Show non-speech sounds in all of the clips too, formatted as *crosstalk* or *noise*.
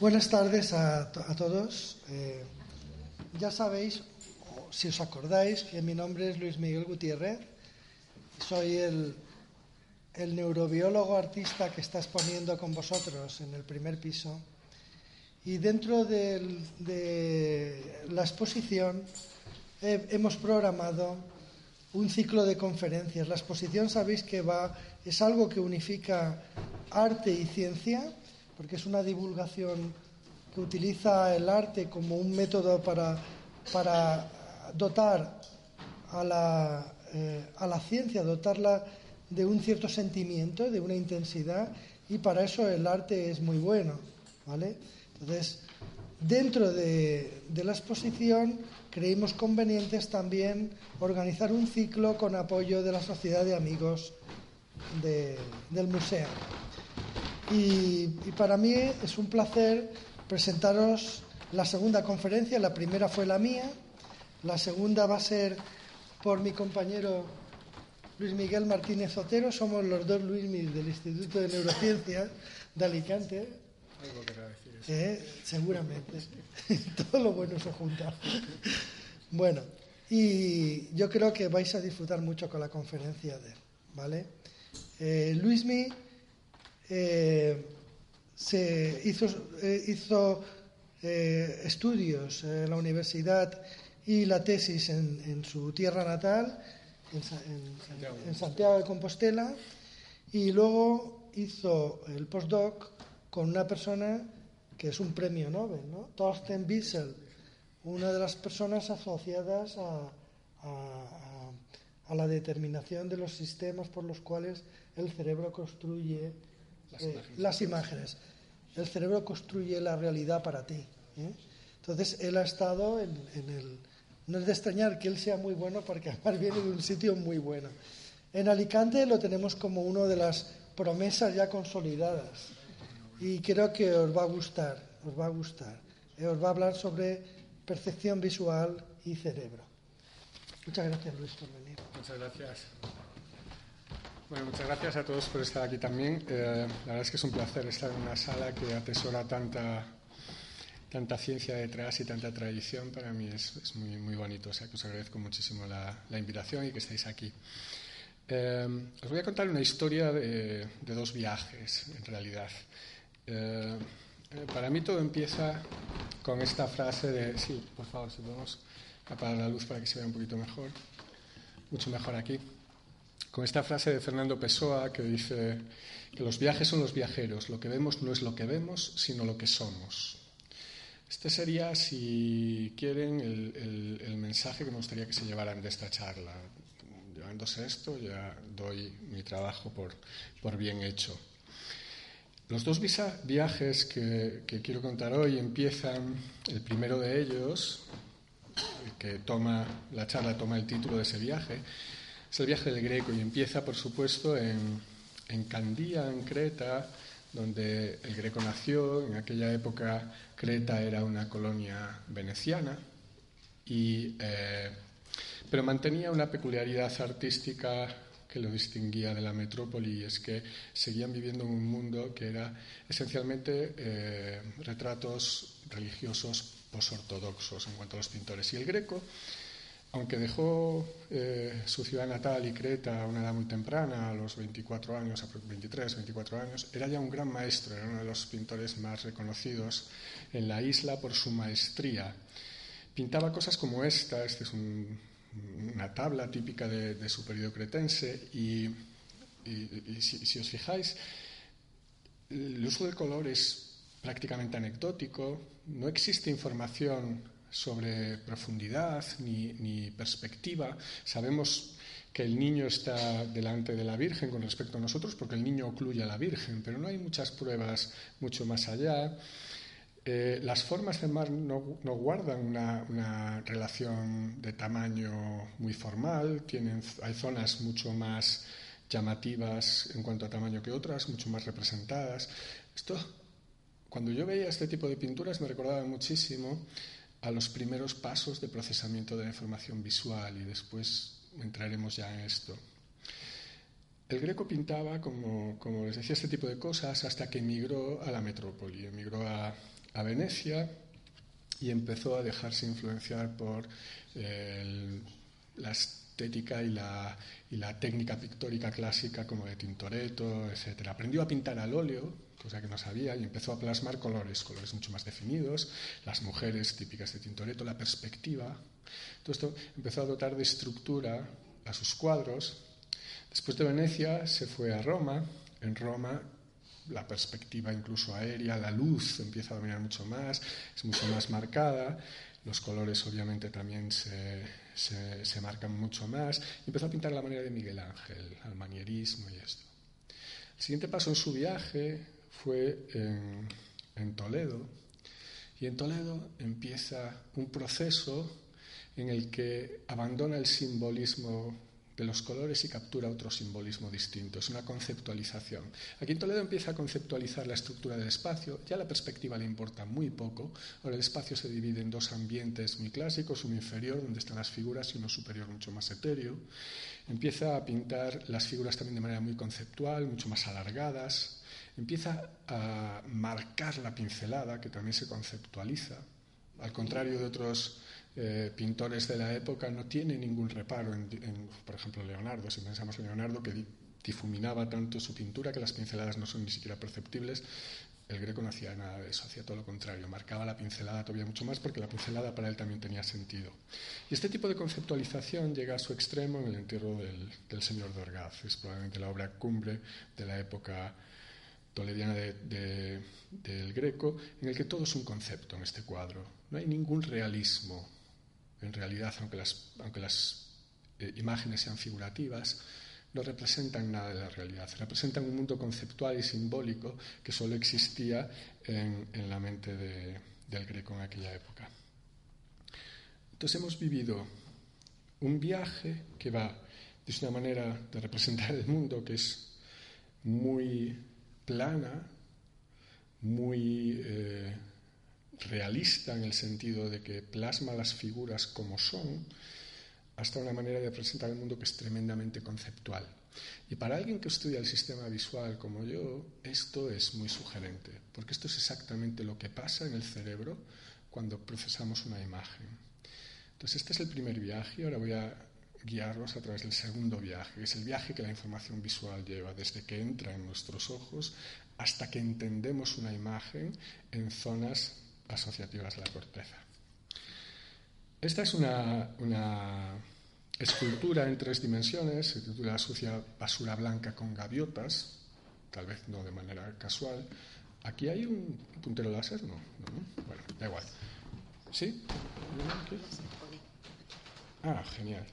Buenas tardes a, to- a todos. Eh, ya sabéis, si os acordáis, que mi nombre es Luis Miguel Gutiérrez. Soy el, neurobiólogo artista que está exponiendo con vosotros en el primer piso. Y dentro de la exposición hemos programado un ciclo de conferencias. La exposición sabéis que va, es algo que unifica arte y ciencia, porque es una divulgación que utiliza el arte como un método para, para dotar a la, eh, a la ciencia, dotarla de un cierto sentimiento, de una intensidad, y para eso el arte es muy bueno. ¿vale? Entonces, dentro de, de la exposición creímos convenientes también organizar un ciclo con apoyo de la Sociedad de Amigos de- del museo. Y, y para mí es un placer presentaros la segunda conferencia. La primera fue la mía, la segunda va a ser por mi compañero Luis Miguel Martínez Otero. Somos los dos Luismis del Instituto de Neurociencias de Alicante. Eh, seguramente. *laughs* Todo lo bueno se junta. Bueno, y yo creo que vais a disfrutar mucho con la conferencia de él, ¿vale? Eh, Luismi eh, se hizo, eh, hizo eh, estudios en la universidad y la tesis en, en su tierra natal, en, en Santiago de Compostela, y luego hizo el postdoc con una persona que es un premio Nobel, ¿no? Thorsten Wiesel, una de las personas asociadas a, a- a- a la determinación de los sistemas por los cuales el cerebro construye eh, las imágenes. El cerebro construye la realidad para ti. ¿eh? Entonces, él ha estado en, en el... No es de extrañar que él sea muy bueno porque además viene de un sitio muy bueno. En Alicante lo tenemos como una de las promesas ya consolidadas y creo que os va a gustar, os va a gustar. Eh, Os va a hablar sobre percepción visual y cerebro. Muchas gracias, Luis, por venir. Muchas gracias. Bueno, muchas gracias a todos por estar aquí también. Eh, la verdad es que es un placer estar en una sala que atesora tanta, tanta ciencia detrás y tanta tradición. Para mí es, muy, muy bonito. O sea que os agradezco muchísimo la, invitación y que estéis aquí. Eh, os voy a contar una historia de, dos viajes, en realidad. Eh, para mí todo empieza con esta frase de... Sí, por favor, si podemos apagar la luz para que se vea un poquito mejor. Mucho mejor aquí con esta frase de Fernando Pessoa que dice que los viajes son los viajeros, lo que vemos no es lo que vemos, sino lo que somos. Este sería, si quieren, el, el- el mensaje que me gustaría que se llevaran de esta charla. Llevándose esto, ya doy mi trabajo por, por bien hecho. Los dos viajes que, que quiero contar hoy empiezan, el primero de ellos, el que toma la charla toma el título de ese viaje, es el viaje del Greco y empieza, por supuesto, en, en Candía, en Creta, donde el Greco nació. En aquella época Creta era una colonia veneciana, y, eh, pero mantenía una peculiaridad artística que lo distinguía de la metrópoli y es que seguían viviendo en un mundo que era esencialmente eh, retratos religiosos posortodoxos en cuanto a los pintores. Y el Greco aunque dejó eh, su ciudad natal y Creta a una edad muy temprana, a los 24 años, 23, 24 años, era ya un gran maestro, era uno de los pintores más reconocidos en la isla por su maestría. Pintaba cosas como esta, este es un- una tabla típica de, de su periodo cretense, y, y- y si, si os fijáis, el uso del color es prácticamente anecdótico, no existe información sobre profundidad ni, ni perspectiva. Sabemos que el niño está delante de la Virgen con respecto a nosotros porque el niño ocluye a la Virgen, pero no hay muchas pruebas mucho más allá. Eh, las formas de mar no, guardan una, relación de tamaño muy formal, tienen, hay zonas mucho más llamativas en cuanto a tamaño que otras, mucho más representadas. Esto, cuando yo veía este tipo de pinturas, me recordaba muchísimo a los primeros pasos de procesamiento de la información visual y después entraremos ya en esto. El Greco pintaba, como, como, les decía, este tipo de cosas hasta que emigró a la metrópoli, emigró a, Venecia y empezó a dejarse influenciar por la estética y la, y la, técnica pictórica clásica como de Tintoretto, etc. Aprendió a pintar al óleo, cosa que no sabía, y empezó a plasmar colores, colores mucho más definidos, las mujeres típicas de Tintoretto, la perspectiva. Todo esto empezó a dotar de estructura a sus cuadros Después de Venecia se fue a Roma. En Roma la perspectiva incluso aérea, la luz empieza a dominar mucho más, es mucho más marcada, los colores obviamente también se, se, marcan mucho más. Y empezó a pintar a la manera de Miguel Ángel, al manierismo y esto. El siguiente paso en su viaje fue en, Toledo. Y en Toledo empieza un proceso en el que abandona el simbolismo de los colores y captura otro simbolismo distinto. Es una conceptualización. Aquí en Toledo empieza a conceptualizar la estructura del espacio. Ya la perspectiva le importa muy poco. Ahora el espacio se divide en dos ambientes muy clásicos, uno inferior, donde están las figuras, y uno superior, mucho más etéreo. Empieza a pintar las figuras también de manera muy conceptual, mucho más alargadas. Empieza a marcar la pincelada, que también se conceptualiza. Al contrario de otros eh, pintores de la época no tiene ningún reparo en, por ejemplo, Leonardo. Si pensamos en Leonardo, que difuminaba tanto su pintura que las pinceladas no son ni siquiera perceptibles, el greco no hacía nada de eso, hacía todo lo contrario, marcaba la pincelada todavía mucho más porque la pincelada para él también tenía sentido. Y este tipo de conceptualización llega a su extremo en el entierro del, señor de Orgaz, es probablemente la obra cumbre de la época tolediana del greco, en el que todo es un concepto en este cuadro. No hay ningún realismo en realidad, aunque las, aunque las eh, imágenes sean figurativas, no representan nada de la realidad, representan un mundo conceptual y simbólico que solo existía en, la mente del greco en aquella época. Entonces hemos vivido un viaje que va desde una manera de representar el mundo que es muy plana, muy eh, realista en el sentido de que plasma las figuras como son, hasta una manera de presentar el mundo que es tremendamente conceptual. Y para alguien que estudia el sistema visual como yo, esto es muy sugerente, porque esto es exactamente lo que pasa en el cerebro cuando procesamos una imagen. Entonces, este es el primer viaje, ahora voy a guiarlos a través del segundo viaje, que es el viaje que la información visual lleva desde que entra en nuestros ojos hasta que entendemos una imagen en zonas asociativas de la corteza. Esta es una, escultura en tres dimensiones, se titula Sucia basura blanca con gaviotas, tal vez no de manera casual. ¿Aquí hay un puntero láser? No, no, bueno, da igual. ¿Sí? Ah, genial.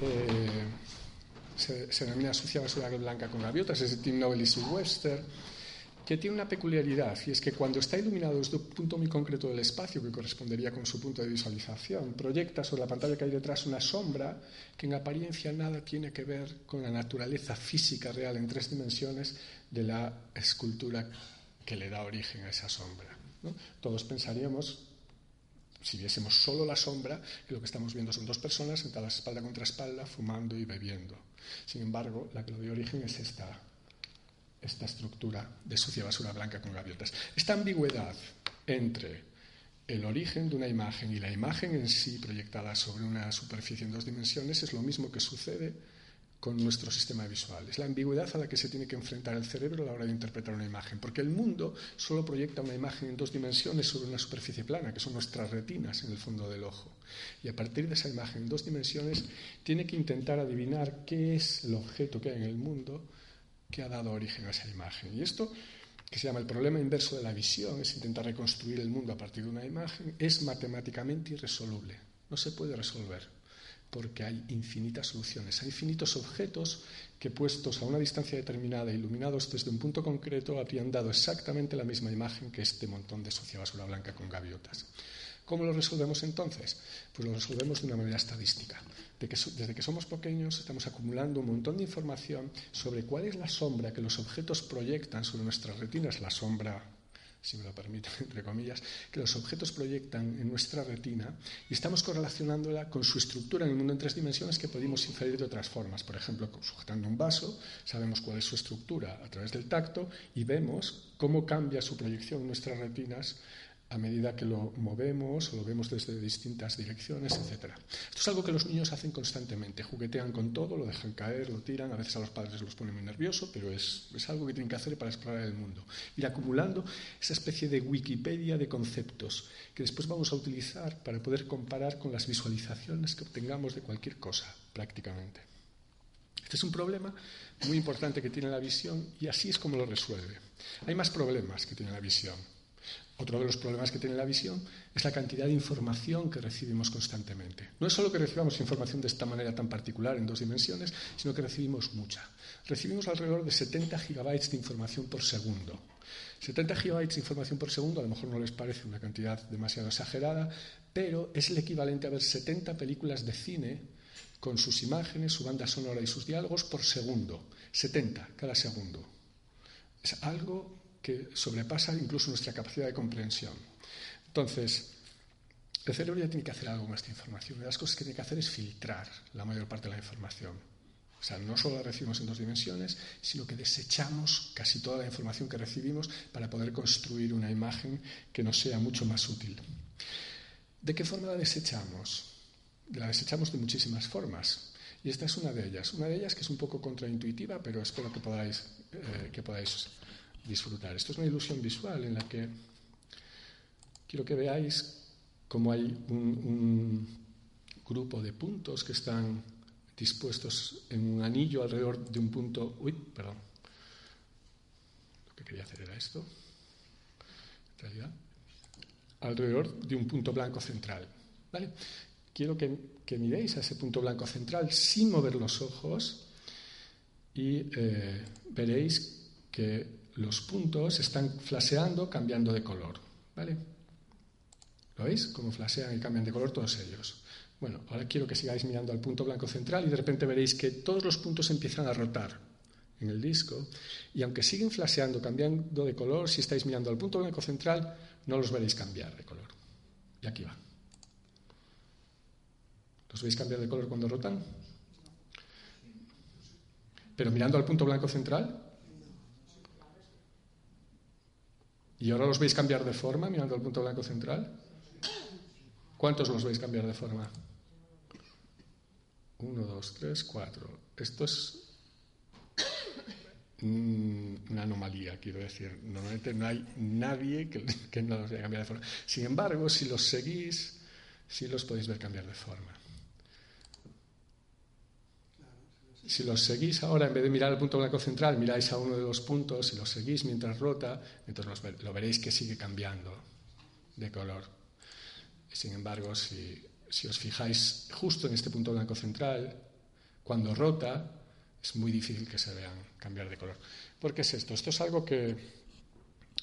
Eh, se, denomina Sucia basura blanca con gaviotas, es de Tim Novelis y Webster que tiene una peculiaridad, y es que cuando está iluminado desde un punto muy concreto del espacio, que correspondería con su punto de visualización, proyecta sobre la pantalla que hay detrás una sombra que en apariencia nada tiene que ver con la naturaleza física real en tres dimensiones de la escultura que le da origen a esa sombra. Todos pensaríamos, si viésemos solo la sombra, que lo que estamos viendo son dos personas sentadas espalda contra espalda, fumando y bebiendo. Sin embargo, la que lo dio origen es esta esta estructura de sucia basura blanca con gaviotas. Esta ambigüedad entre el origen de una imagen y la imagen en sí proyectada sobre una superficie en dos dimensiones es lo mismo que sucede con nuestro sistema visual. Es la ambigüedad a la que se tiene que enfrentar el cerebro a la hora de interpretar una imagen, porque el mundo solo proyecta una imagen en dos dimensiones sobre una superficie plana, que son nuestras retinas en el fondo del ojo. Y a partir de esa imagen en dos dimensiones tiene que intentar adivinar qué es el objeto que hay en el mundo que ha dado origen a esa imagen. Y esto, que se llama el problema inverso de la visión, es intentar reconstruir el mundo a partir de una imagen, es matemáticamente irresoluble. No se puede resolver. Porque hay infinitas soluciones, hay infinitos objetos que puestos a una distancia determinada, iluminados desde un punto concreto, habrían dado exactamente la misma imagen que este montón de sucia basura blanca con gaviotas. ¿Cómo lo resolvemos entonces? Pues lo resolvemos de una manera estadística. desde que somos pequeños estamos acumulando un montón de información sobre cuál es la sombra que los objetos proyectan sobre nuestras retinas, la sombra si me lo permiten, *laughs* entre comillas, que los objetos proyectan en nuestra retina y estamos correlacionándola con su estructura en el mundo en tres dimensiones que podemos inferir de otras formas. Por ejemplo, sujetando un vaso, sabemos cuál es su estructura a través del tacto y vemos cómo cambia su proyección en nuestras retinas a medida que lo movemos o lo vemos desde distintas direcciones, etc. Esto es algo que los niños hacen constantemente, juguetean con todo, lo dejan caer, lo tiran, a veces a los padres los pone muy nervioso, pero es, es algo que tienen que hacer para explorar el mundo. Ir acumulando esa especie de Wikipedia de conceptos que después vamos a utilizar para poder comparar con las visualizaciones que obtengamos de cualquier cosa, prácticamente. Este es un problema muy importante que tiene la visión y así es como lo resuelve. Hay más problemas que tiene la visión. Otro de los problemas que tiene la visión es la cantidad de información que recibimos constantemente. No es solo que recibamos información de esta manera tan particular en dos dimensiones, sino que recibimos mucha. Recibimos alrededor de 70 gigabytes de información por segundo. 70 gigabytes de información por segundo a lo mejor no les parece una cantidad demasiado exagerada, pero es el equivalente a ver 70 películas de cine con sus imágenes, su banda sonora y sus diálogos por segundo. 70 cada segundo. Es algo que sobrepasa incluso nuestra capacidad de comprensión. Entonces, el cerebro ya tiene que hacer algo con esta información. Una de las cosas que tiene que hacer es filtrar la mayor parte de la información. O sea, no solo la recibimos en dos dimensiones, sino que desechamos casi toda la información que recibimos para poder construir una imagen que nos sea mucho más útil. ¿De qué forma la desechamos? La desechamos de muchísimas formas. Y esta es una de ellas. Una de ellas que es un poco contraintuitiva, pero espero que podáis, eh, que podáis disfrutar. Esto es una ilusión visual en la que quiero que veáis cómo hay un, grupo de puntos que están dispuestos en un anillo alrededor de un punto. Uy, perdón. Lo que quería hacer era esto. En realidad. Alrededor de un punto blanco central. ¿Vale? Quiero que, miréis a ese punto blanco central sin mover los ojos y eh, veréis que los puntos están flaseando, cambiando de color. ¿Vale? ¿Lo veis? Cómo flasean y cambian de color todos ellos. Bueno, ahora quiero que sigáis mirando al punto blanco central y de repente veréis que todos los puntos empiezan a rotar en el disco y aunque siguen flaseando, cambiando de color, si estáis mirando al punto blanco central, no los veréis cambiar de color. Y aquí va. ¿Los veis cambiar de color cuando rotan? Pero mirando al punto blanco central, ¿Y ahora los veis cambiar de forma mirando al punto blanco central? ¿Cuántos los veis cambiar de forma? Uno, dos, tres, cuatro. Esto es una anomalía, quiero decir. Normalmente no hay nadie que, no los vea cambiar de forma. Sin embargo, si los seguís, sí los podéis ver cambiar de forma. Si los seguís ahora, en vez de mirar el punto blanco central, miráis a uno de los puntos y los seguís mientras rota, entonces lo veréis que sigue cambiando de color. Sin embargo, si, si os fijáis justo en este punto blanco central, cuando rota, es muy difícil que se vean cambiar de color. ¿Por qué es esto? Esto es algo que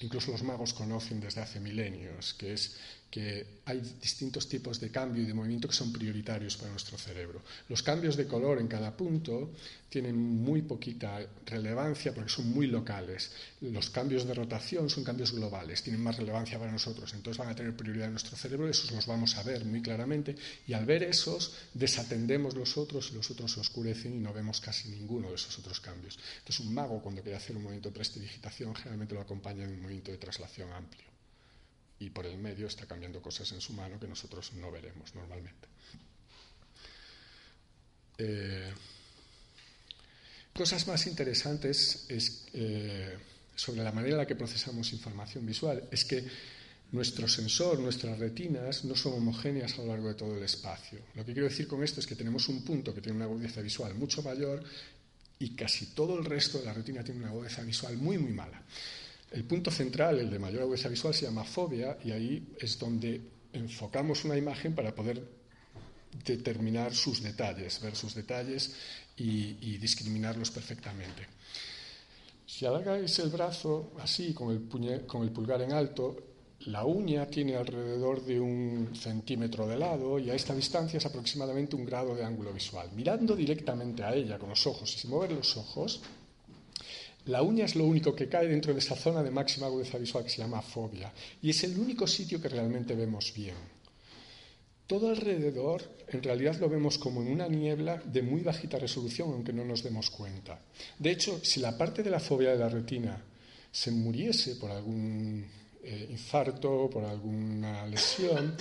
incluso los magos conocen desde hace milenios, que es que hay distintos tipos de cambio y de movimiento que son prioritarios para nuestro cerebro. Los cambios de color en cada punto tienen muy poquita relevancia porque son muy locales. Los cambios de rotación son cambios globales, tienen más relevancia para nosotros, entonces van a tener prioridad en nuestro cerebro, esos los vamos a ver muy claramente y al ver esos desatendemos los otros y los otros se oscurecen y no vemos casi ninguno de esos otros cambios. Entonces un mago cuando quiere hacer un movimiento de prestidigitación generalmente lo acompaña en un movimiento de traslación amplio y por el medio está cambiando cosas en su mano que nosotros no veremos normalmente. Eh, cosas más interesantes es, eh, sobre la manera en la que procesamos información visual es que nuestro sensor, nuestras retinas no son homogéneas a lo largo de todo el espacio. Lo que quiero decir con esto es que tenemos un punto que tiene una agudeza visual mucho mayor y casi todo el resto de la retina tiene una agudeza visual muy, muy mala. El punto central, el de mayor agudeza visual, se llama fobia y ahí es donde enfocamos una imagen para poder determinar sus detalles, ver sus detalles y, discriminarlos perfectamente. Si alargáis el brazo así, con el, con el pulgar en alto, la uña tiene alrededor de un centímetro de lado y a esta distancia es aproximadamente un grado de ángulo visual. Mirando directamente a ella con los ojos y sin mover los ojos, la uña es lo único que cae dentro de esa zona de máxima agudeza visual que se llama fobia y es el único sitio que realmente vemos bien. Todo alrededor en realidad lo vemos como en una niebla de muy bajita resolución, aunque no nos demos cuenta. De hecho, si la parte de la fobia de la retina se muriese por algún eh, infarto, por alguna lesión,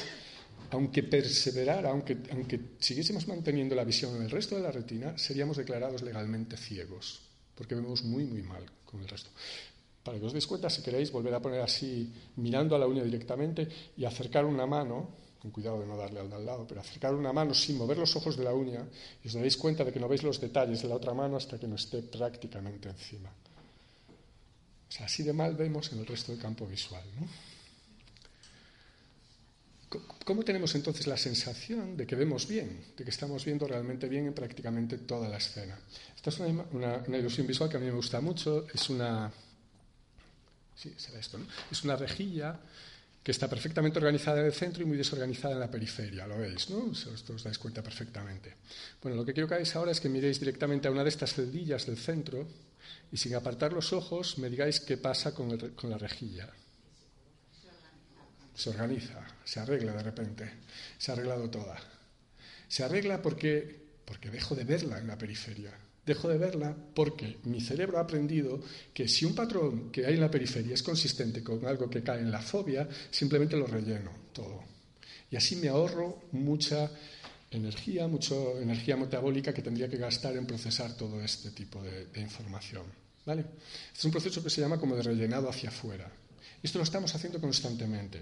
aunque perseverara, aunque, aunque siguiésemos manteniendo la visión en el resto de la retina, seríamos declarados legalmente ciegos, porque vemos muy, muy mal con el resto. Para que os deis cuenta, si queréis volver a poner así, mirando a la uña directamente y acercar una mano, con cuidado de no darle al al lado, pero acercar una mano sin mover los ojos de la uña y os daréis cuenta de que no veis los detalles de la otra mano hasta que no esté prácticamente encima. O sea, así de mal vemos en el resto del campo visual. ¿Cómo tenemos entonces la sensación de que vemos bien, de que estamos viendo realmente bien en prácticamente toda la escena? Esta es una, ilusión visual que a mí me gusta mucho. Es una, sí, será esto, ¿no? Es una rejilla que está perfectamente organizada en el centro y muy desorganizada en la periferia, lo veis, ¿no? Os, dais cuenta perfectamente. Bueno, lo que quiero que hagáis ahora es que miréis directamente a una de estas celdillas del centro y sin apartar los ojos me digáis qué pasa con, la rejilla. Se organiza, se arregla de repente, se ha arreglado toda. Se arregla porque, porque dejo de verla en la periferia. Dejo de verla porque mi cerebro ha aprendido que si un patrón que hay en la periferia es consistente con algo que cae en la fobia, simplemente lo relleno todo. Y así me ahorro mucha energía, mucha energía metabólica que tendría que gastar en procesar todo este tipo de, información. ¿vale? Es un proceso que se llama como de rellenado hacia afuera. Esto lo estamos haciendo constantemente.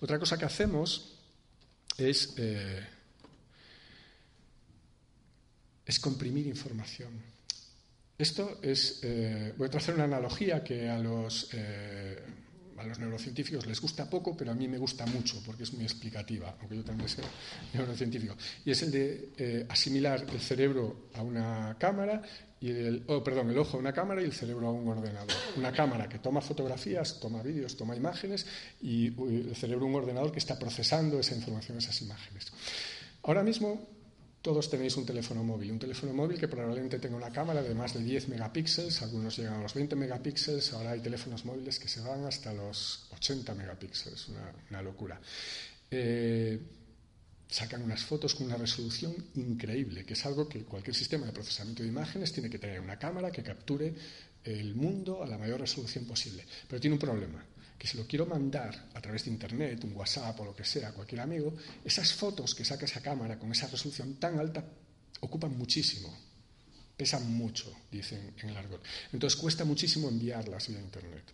Otra cosa que hacemos es, eh, es comprimir información. Esto es, eh, voy a hacer una analogía que a los eh, a los neurocientíficos les gusta poco, pero a mí me gusta mucho porque es muy explicativa, aunque yo también sea neurocientífico. Y es el de asimilar el cerebro a una cámara y el, oh, perdón, el ojo a una cámara y el cerebro a un ordenador. Una cámara que toma fotografías, toma vídeos, toma imágenes y el cerebro a un ordenador que está procesando esa información, esas imágenes. Ahora mismo todos tenéis un teléfono móvil, un teléfono móvil que probablemente tenga una cámara de más de 10 megapíxeles, algunos llegan a los 20 megapíxeles, ahora hay teléfonos móviles que se van hasta los 80 megapíxeles, una, locura. Eh, sacan unas fotos con una resolución increíble, que es algo que cualquier sistema de procesamiento de imágenes tiene que tener una cámara que capture el mundo a la mayor resolución posible. Pero tiene un problema que si lo quiero mandar a través de Internet, un WhatsApp o lo que sea, a cualquier amigo, esas fotos que saca esa cámara con esa resolución tan alta ocupan muchísimo, pesan mucho, dicen en el argot. Entonces cuesta muchísimo enviarlas vía Internet.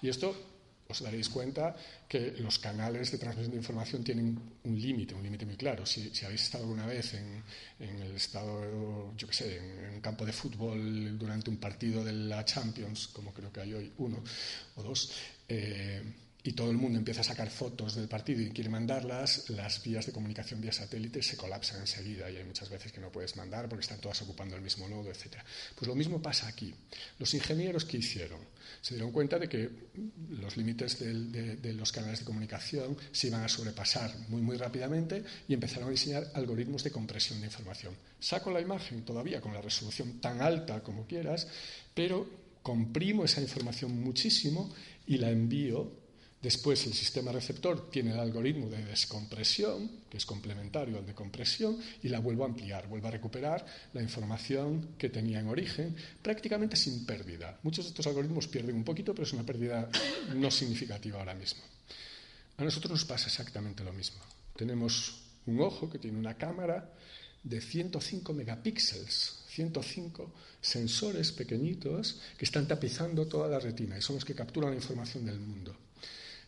Y esto os daréis cuenta que los canales de transmisión de información tienen un límite, un límite muy claro. Si, habéis estado alguna vez en, el estado, yo qué sé, en, un campo de fútbol durante un partido de la Champions, como creo que hay hoy uno o dos, eh, y todo el mundo empieza a sacar fotos del partido y quiere mandarlas, las vías de comunicación vía satélite se colapsan enseguida y hay muchas veces que no puedes mandar porque están todas ocupando el mismo nodo, etc. Pues lo mismo pasa aquí. Los ingenieros que hicieron se dieron cuenta de que los límites de, los canales de comunicación se iban a sobrepasar muy, muy rápidamente y empezaron a diseñar algoritmos de compresión de información. Saco la imagen todavía con la resolución tan alta como quieras, pero comprimo esa información muchísimo y la envío Después el sistema receptor tiene el algoritmo de descompresión, que es complementario al de compresión, y la vuelvo a ampliar, vuelvo a recuperar la información que tenía en origen, prácticamente sin pérdida. Muchos de estos algoritmos pierden un poquito, pero es una pérdida no significativa ahora mismo. A nosotros nos pasa exactamente lo mismo. Tenemos un ojo que tiene una cámara de 105 megapíxeles, 105 sensores pequeñitos que están tapizando toda la retina y son los que capturan la información del mundo.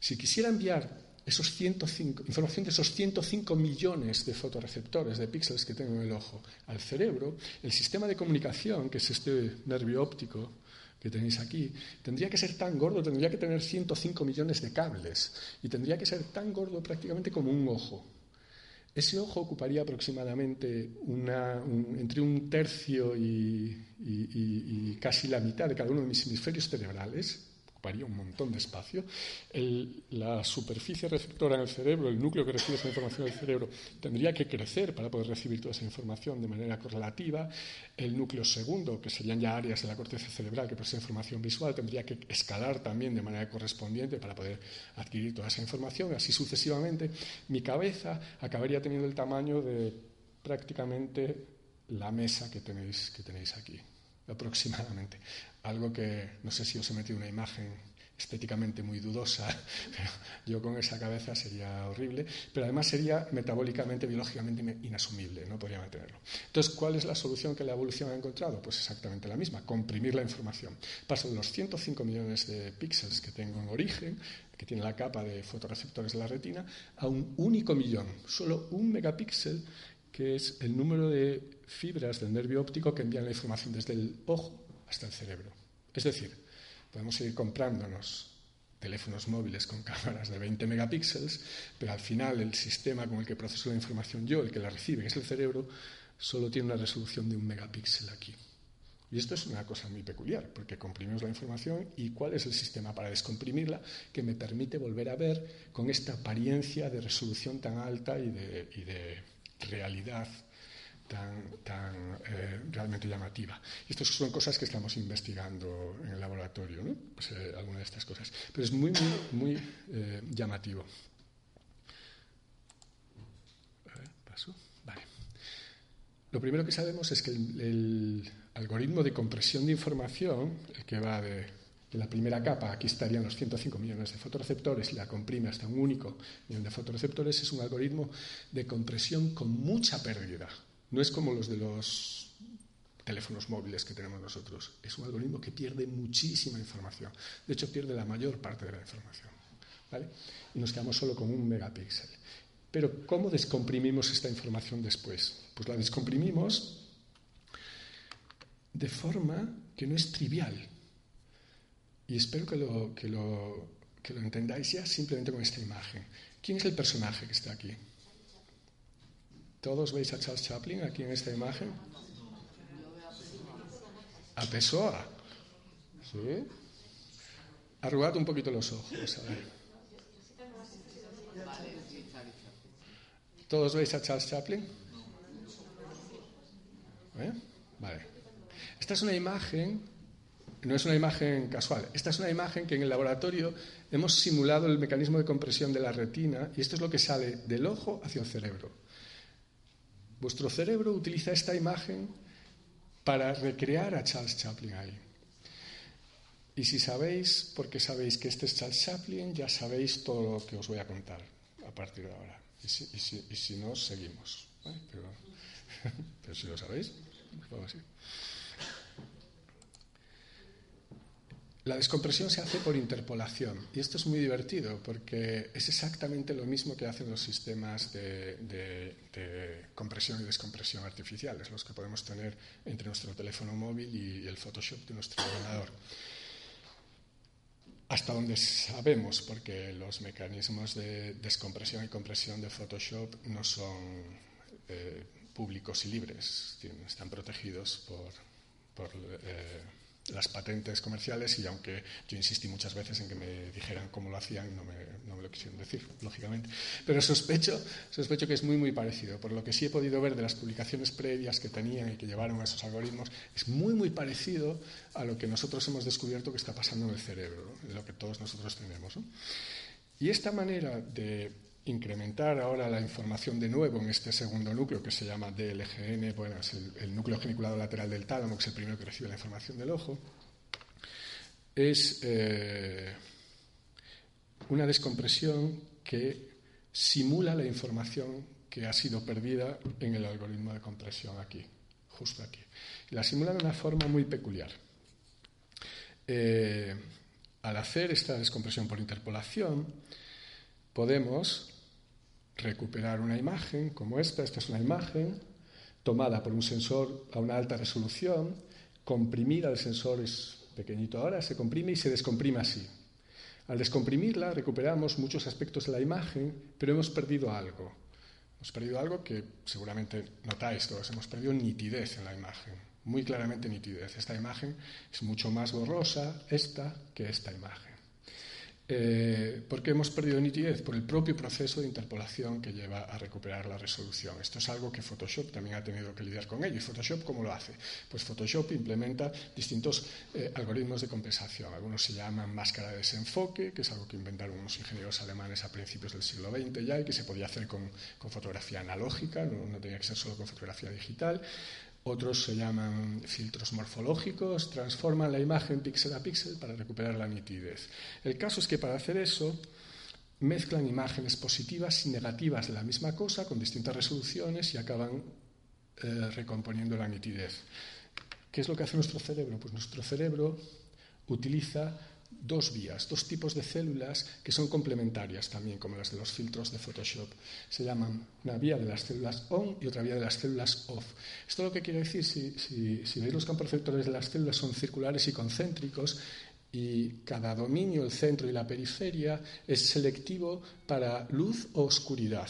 Si quisiera enviar esos 105, información de esos 105 millones de fotoreceptores, de píxeles que tengo en el ojo, al cerebro, el sistema de comunicación, que es este nervio óptico que tenéis aquí, tendría que ser tan gordo, tendría que tener 105 millones de cables y tendría que ser tan gordo prácticamente como un ojo. ese ojo ocuparía aproximadamente entre un tercio y, casi la mitad de cada uno de mis hemisferios cerebrales, ocuparía un montón de espacio. la superficie receptora en el cerebro, el núcleo que recibe esa información del cerebro, tendría que crecer para poder recibir toda esa información de manera correlativa. El núcleo segundo, que serían ya áreas de la corteza cerebral que procesa información visual, tendría que escalar también de manera correspondiente para poder adquirir toda esa información. Así sucesivamente, mi cabeza acabaría teniendo el tamaño de prácticamente la mesa que tenéis, que tenéis aquí aproximadamente. Algo que no sé si os he metido una imagen estéticamente muy dudosa, *laughs* pero yo con esa cabeza sería horrible, pero además sería metabólicamente, biológicamente inasumible, no podría mantenerlo. Entonces, ¿cuál es la solución que la evolución ha encontrado? Pues exactamente la misma, comprimir la información. Paso de los 105 millones de píxeles que tengo en origen, que tiene la capa de fotorreceptores de la retina, a un único millón, solo un megapíxel, que es el número de fibras del nervio óptico que envían la información desde el ojo hasta el cerebro. Es decir, podemos seguir comprándonos teléfonos móviles con *laughs* cámaras de 20 megapíxeles, pero al final el sistema con el que proceso la información yo, el que la recibe, que es el cerebro, solo tiene una resolución de un megapíxel aquí. Y esto es una cosa muy peculiar, porque comprimimos la información y cuál es el sistema para descomprimirla que me permite volver a ver con esta apariencia de resolución tan alta y de, y de realidad tan, eh, realmente llamativa. Estas son cosas que estamos investigando en el laboratorio, ¿no? pues, eh, alguna de estas cosas. Pero es muy, muy, muy eh, llamativo. paso. Vale. Lo primero que sabemos es que el, algoritmo de compresión de información, el que va de, de, la primera capa, aquí estarían los 105 millones de fotoreceptores, y la comprime hasta un único millón de fotoreceptores, es un algoritmo de compresión con mucha pérdida. No es como los de los teléfonos móviles que tenemos nosotros. Es un algoritmo que pierde muchísima información. De hecho, pierde la mayor parte de la información. Y nos quedamos solo con un megapíxel. Pero, ¿cómo descomprimimos esta información después? Pues la descomprimimos de forma que no es trivial. Y espero que lo, que lo, que lo entendáis ya simplemente con esta imagen. ¿Quién es el personaje que está aquí? ¿Todos veis a Charles Chaplin aquí en esta imagen? A Pessoa. ¿Sí? Arrugad un poquito los ojos. ¿Todos veis a Charles Chaplin? ¿Eh? Vale. Esta es una imagen, no es una imagen casual, esta es una imagen que en el laboratorio hemos simulado el mecanismo de compresión de la retina y esto es lo que sale del ojo hacia el cerebro. Vuestro cerebro utiliza esta imagen para recrear a Charles Chaplin ahí. Y si sabéis, porque sabéis que este es Charles Chaplin, ya sabéis todo lo que os voy a contar a partir de ahora. Y si, no, seguimos. Pero, *laughs* pero, si lo sabéis, pues así. La descompresión se hace por interpolación y esto es muy divertido porque es exactamente lo mismo que hacen los sistemas de, compresión y descompresión artificiales, los que podemos tener entre nuestro teléfono móvil y el Photoshop de nuestro ordenador. Hasta donde sabemos, porque los mecanismos de descompresión y compresión de Photoshop no son eh, públicos y libres, están protegidos por, eh, las patentes comerciales y aunque yo insistí muchas veces en que me dijeran cómo lo hacían, no me, no me lo quisieron decir, lógicamente. Pero sospecho, sospecho que es muy, muy parecido. Por lo que sí he podido ver de las publicaciones previas que tenían y que llevaron a esos algoritmos, es muy, muy parecido a lo que nosotros hemos descubierto que está pasando en el cerebro, lo que todos nosotros tenemos. Y esta manera de incrementar ahora la información de nuevo en este segundo núcleo que se llama DLGN, bueno, es el, núcleo geniculado lateral del tálamo, que es el primero que recibe la información del ojo, es eh, una descompresión que simula la información que ha sido perdida en el algoritmo de compresión aquí, justo aquí. La simula de una forma muy peculiar. Eh, al hacer esta descompresión por interpolación, podemos recuperar una imagen como esta. Esta es una imagen tomada por un sensor a una alta resolución, comprimida, el sensor es pequeñito ahora, se comprime y se descomprime así. Al descomprimirla recuperamos muchos aspectos de la imagen, pero hemos perdido algo. Hemos perdido algo que seguramente notáis todos, hemos perdido nitidez en la imagen, muy claramente nitidez. Esta imagen es mucho más borrosa, esta, que esta imagen. Eh, ¿Por qué hemos perdido nitidez? Por el propio proceso de interpolación que lleva a recuperar la resolución. Esto es algo que Photoshop también ha tenido que lidiar con ello. ¿Y Photoshop cómo lo hace? Pues Photoshop implementa distintos eh, algoritmos de compensación. Algunos se llaman máscara de desenfoque, que es algo que inventaron unos ingenieros alemanes a principios del siglo XX ya y que se podía hacer con, fotografía analógica, no tenía que ser solo con fotografía digital. Otros se llaman filtros morfológicos, transforman la imagen píxel a píxel para recuperar la nitidez. El caso es que para hacer eso mezclan imágenes positivas y negativas de la misma cosa con distintas resoluciones y acaban eh, recomponiendo la nitidez. ¿Qué es lo que hace nuestro cerebro? Pues nuestro cerebro utiliza dos vías, dos tipos de células que son complementarias también, como las de los filtros de Photoshop. Se llaman una vía de las células on y otra vía de las células off. Esto lo que quiere decir, si, si veis los campos receptores de las células son circulares y concéntricos, y cada dominio, el centro y la periferia, es selectivo para luz o oscuridad.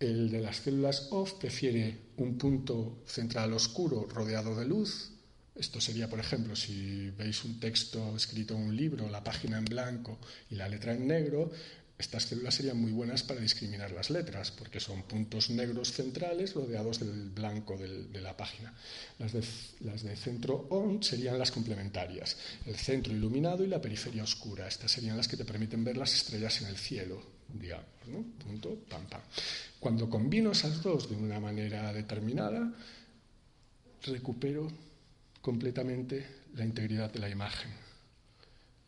El de las células off prefiere un punto central oscuro rodeado de luz esto sería, por ejemplo, si veis un texto escrito en un libro, la página en blanco y la letra en negro, estas células serían muy buenas para discriminar las letras, porque son puntos negros centrales rodeados del blanco de la página. Las de, centro on serían las complementarias, el centro iluminado y la periferia oscura. Estas serían las que te permiten ver las estrellas en el cielo, digamos. Punto, pam, pam. Cuando combino esas dos de una manera determinada, recupero completamente la integridad de la imagen.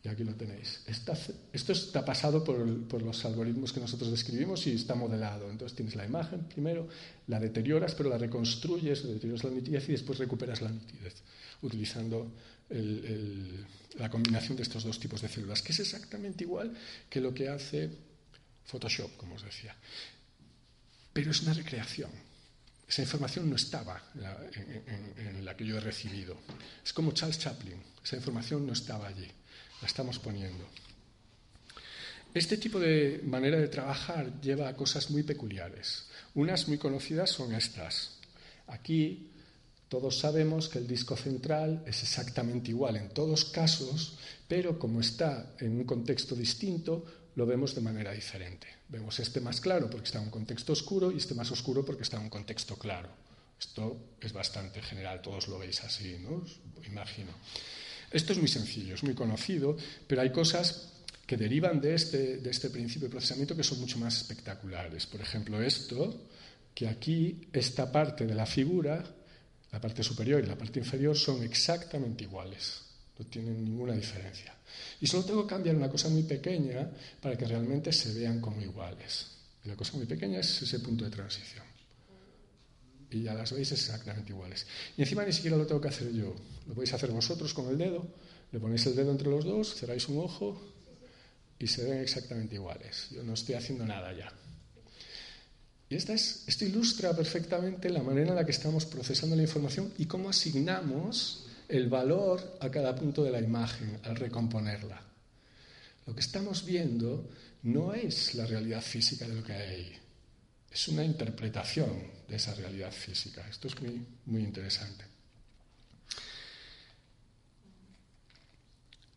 Y aquí lo tenéis. esto está pasado por, los algoritmos que nosotros describimos y está modelado. Entonces tienes la imagen primero, la deterioras, pero la reconstruyes, deterioras la nitidez y después recuperas la nitidez, utilizando la combinación de estos dos tipos de células, que es exactamente igual que lo que hace Photoshop, como os decía. Pero es una recreación. Esa información no estaba en la, que yo he recibido. Es como Charles Chaplin, esa información no estaba allí, la estamos poniendo. Este tipo de manera de trabajar lleva a cosas muy peculiares. Unas muy conocidas son estas. Aquí todos sabemos que el disco central es exactamente igual en todos casos, pero como está en un contexto distinto, lo vemos de manera diferente. Vemos este más claro porque está en un contexto oscuro y este más oscuro porque está en un contexto claro. Esto es bastante general, todos lo veis así, ¿no? Imagino. Esto es muy sencillo, es muy conocido, pero hay cosas que derivan de este, de este principio de procesamiento que son mucho más espectaculares. Por ejemplo, esto, que aquí esta parte de la figura, la parte superior y la parte inferior, son exactamente iguales, no tienen ninguna diferencia. Y solo tengo que cambiar una cosa muy pequeña para que realmente se vean como iguales. Y la cosa muy pequeña es ese punto de transición. Y ya las veis exactamente iguales. Y encima ni siquiera lo tengo que hacer yo. Lo podéis hacer vosotros con el dedo. Le ponéis el dedo entre los dos, cerráis un ojo y se ven exactamente iguales. Yo no estoy haciendo nada ya. Y esta es, esto ilustra perfectamente la manera en la que estamos procesando la información y cómo asignamos el valor a cada punto de la imagen al recomponerla. Lo que estamos viendo no es la realidad física de lo que hay es una interpretación de esa realidad física. Esto es muy, muy interesante.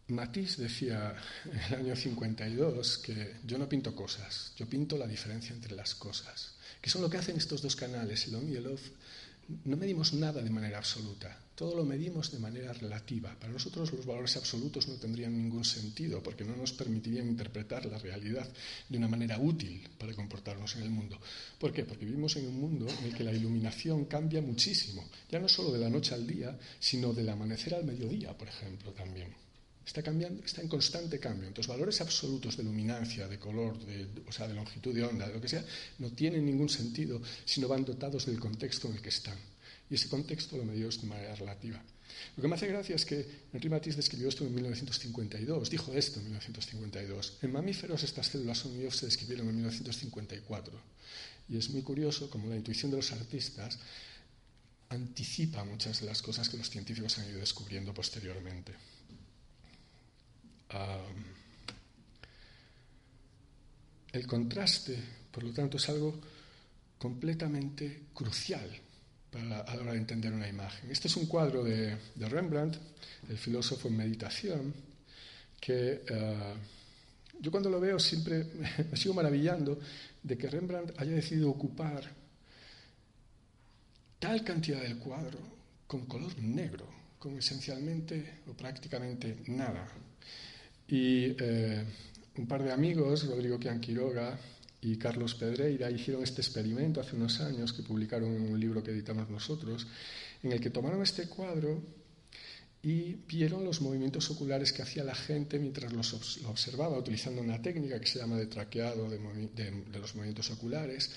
Matisse decía en el año 52 que yo no pinto cosas, yo pinto la diferencia entre las cosas, que son lo que hacen estos dos canales, el on y el off. No medimos nada de manera absoluta, todo lo medimos de manera relativa. Para nosotros los valores absolutos no tendrían ningún sentido porque no nos permitirían interpretar la realidad de una manera útil para comportarnos en el mundo. ¿Por qué? Porque vivimos en un mundo en el que la iluminación cambia muchísimo, ya no solo de la noche al día, sino del amanecer al mediodía, por ejemplo, también. Está cambiando, está en constante cambio. Entonces, valores absolutos de luminancia, de color, de, o sea, de longitud de onda, de lo que sea, no tienen ningún sentido si no van dotados del contexto en el que están. Y ese contexto lo medimos de manera relativa. Lo que me hace gracia es que Henri Matisse describió esto en 1952, dijo esto en 1952. En mamíferos estas células son se describieron en 1954. Y es muy curioso como la intuición de los artistas anticipa muchas de las cosas que los científicos han ido descubriendo posteriormente. el contraste Por lo tanto, es algo completamente crucial para a la hora de entender una imagen. Este es un cuadro de, Rembrandt, el filósofo en meditación, que eh, yo cuando lo veo siempre *laughs* me sigo maravillando de que Rembrandt haya decidido ocupar tal cantidad del cuadro con color negro, con esencialmente o prácticamente nada. Y eh, un par de amigos, Rodrigo Quiroga y Carlos Pedreira, hicieron este experimento hace unos años, que publicaron en un libro que editamos nosotros, en el que tomaron este cuadro y vieron los movimientos oculares que hacía la gente mientras los, lo observaba, utilizando una técnica que se llama de traqueado de, los movimientos oculares.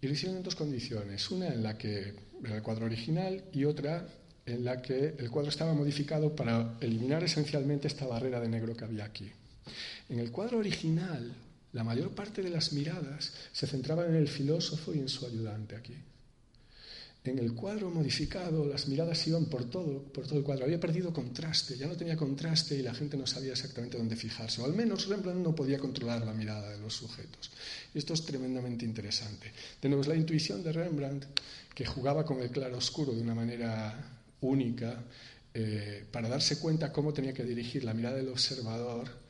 Y lo hicieron en dos condiciones, una en la que era el cuadro original y otra en la que el cuadro estaba modificado para eliminar esencialmente esta barrera de negro que había aquí. En el cuadro original, la mayor parte de las miradas se centraban en el filósofo y en su ayudante aquí. En el cuadro modificado, las miradas iban por todo, por todo el cuadro. Había perdido contraste, ya no tenía contraste y la gente no sabía exactamente dónde fijarse. O al menos Rembrandt no podía controlar la mirada de los sujetos. Esto es tremendamente interesante. Tenemos la intuición de Rembrandt, que jugaba con el claro oscuro de una manera única, eh, para darse cuenta cómo tenía que dirigir la mirada del observador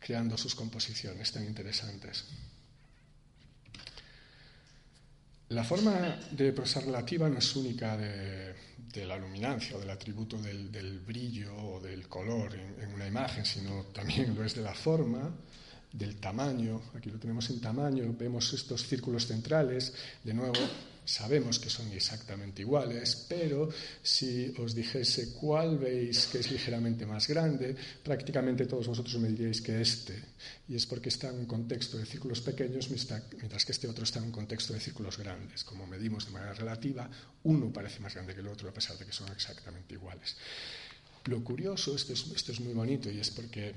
creando sus composiciones tan interesantes. La forma de prosa relativa no es única de, la luminancia o del atributo del, brillo o del color en, una imagen, sino también lo es de la forma, del tamaño. Aquí lo tenemos en tamaño, vemos estos círculos centrales, de nuevo Sabemos que son exactamente iguales, pero si os dijese cuál veis que es ligeramente más grande, prácticamente todos vosotros me diríais que este. Y es porque está en un contexto de círculos pequeños, mientras que este otro está en un contexto de círculos grandes. Como medimos de manera relativa, uno parece más grande que el otro, a pesar de que son exactamente iguales. Lo curioso, esto es, esto es muy bonito, y es porque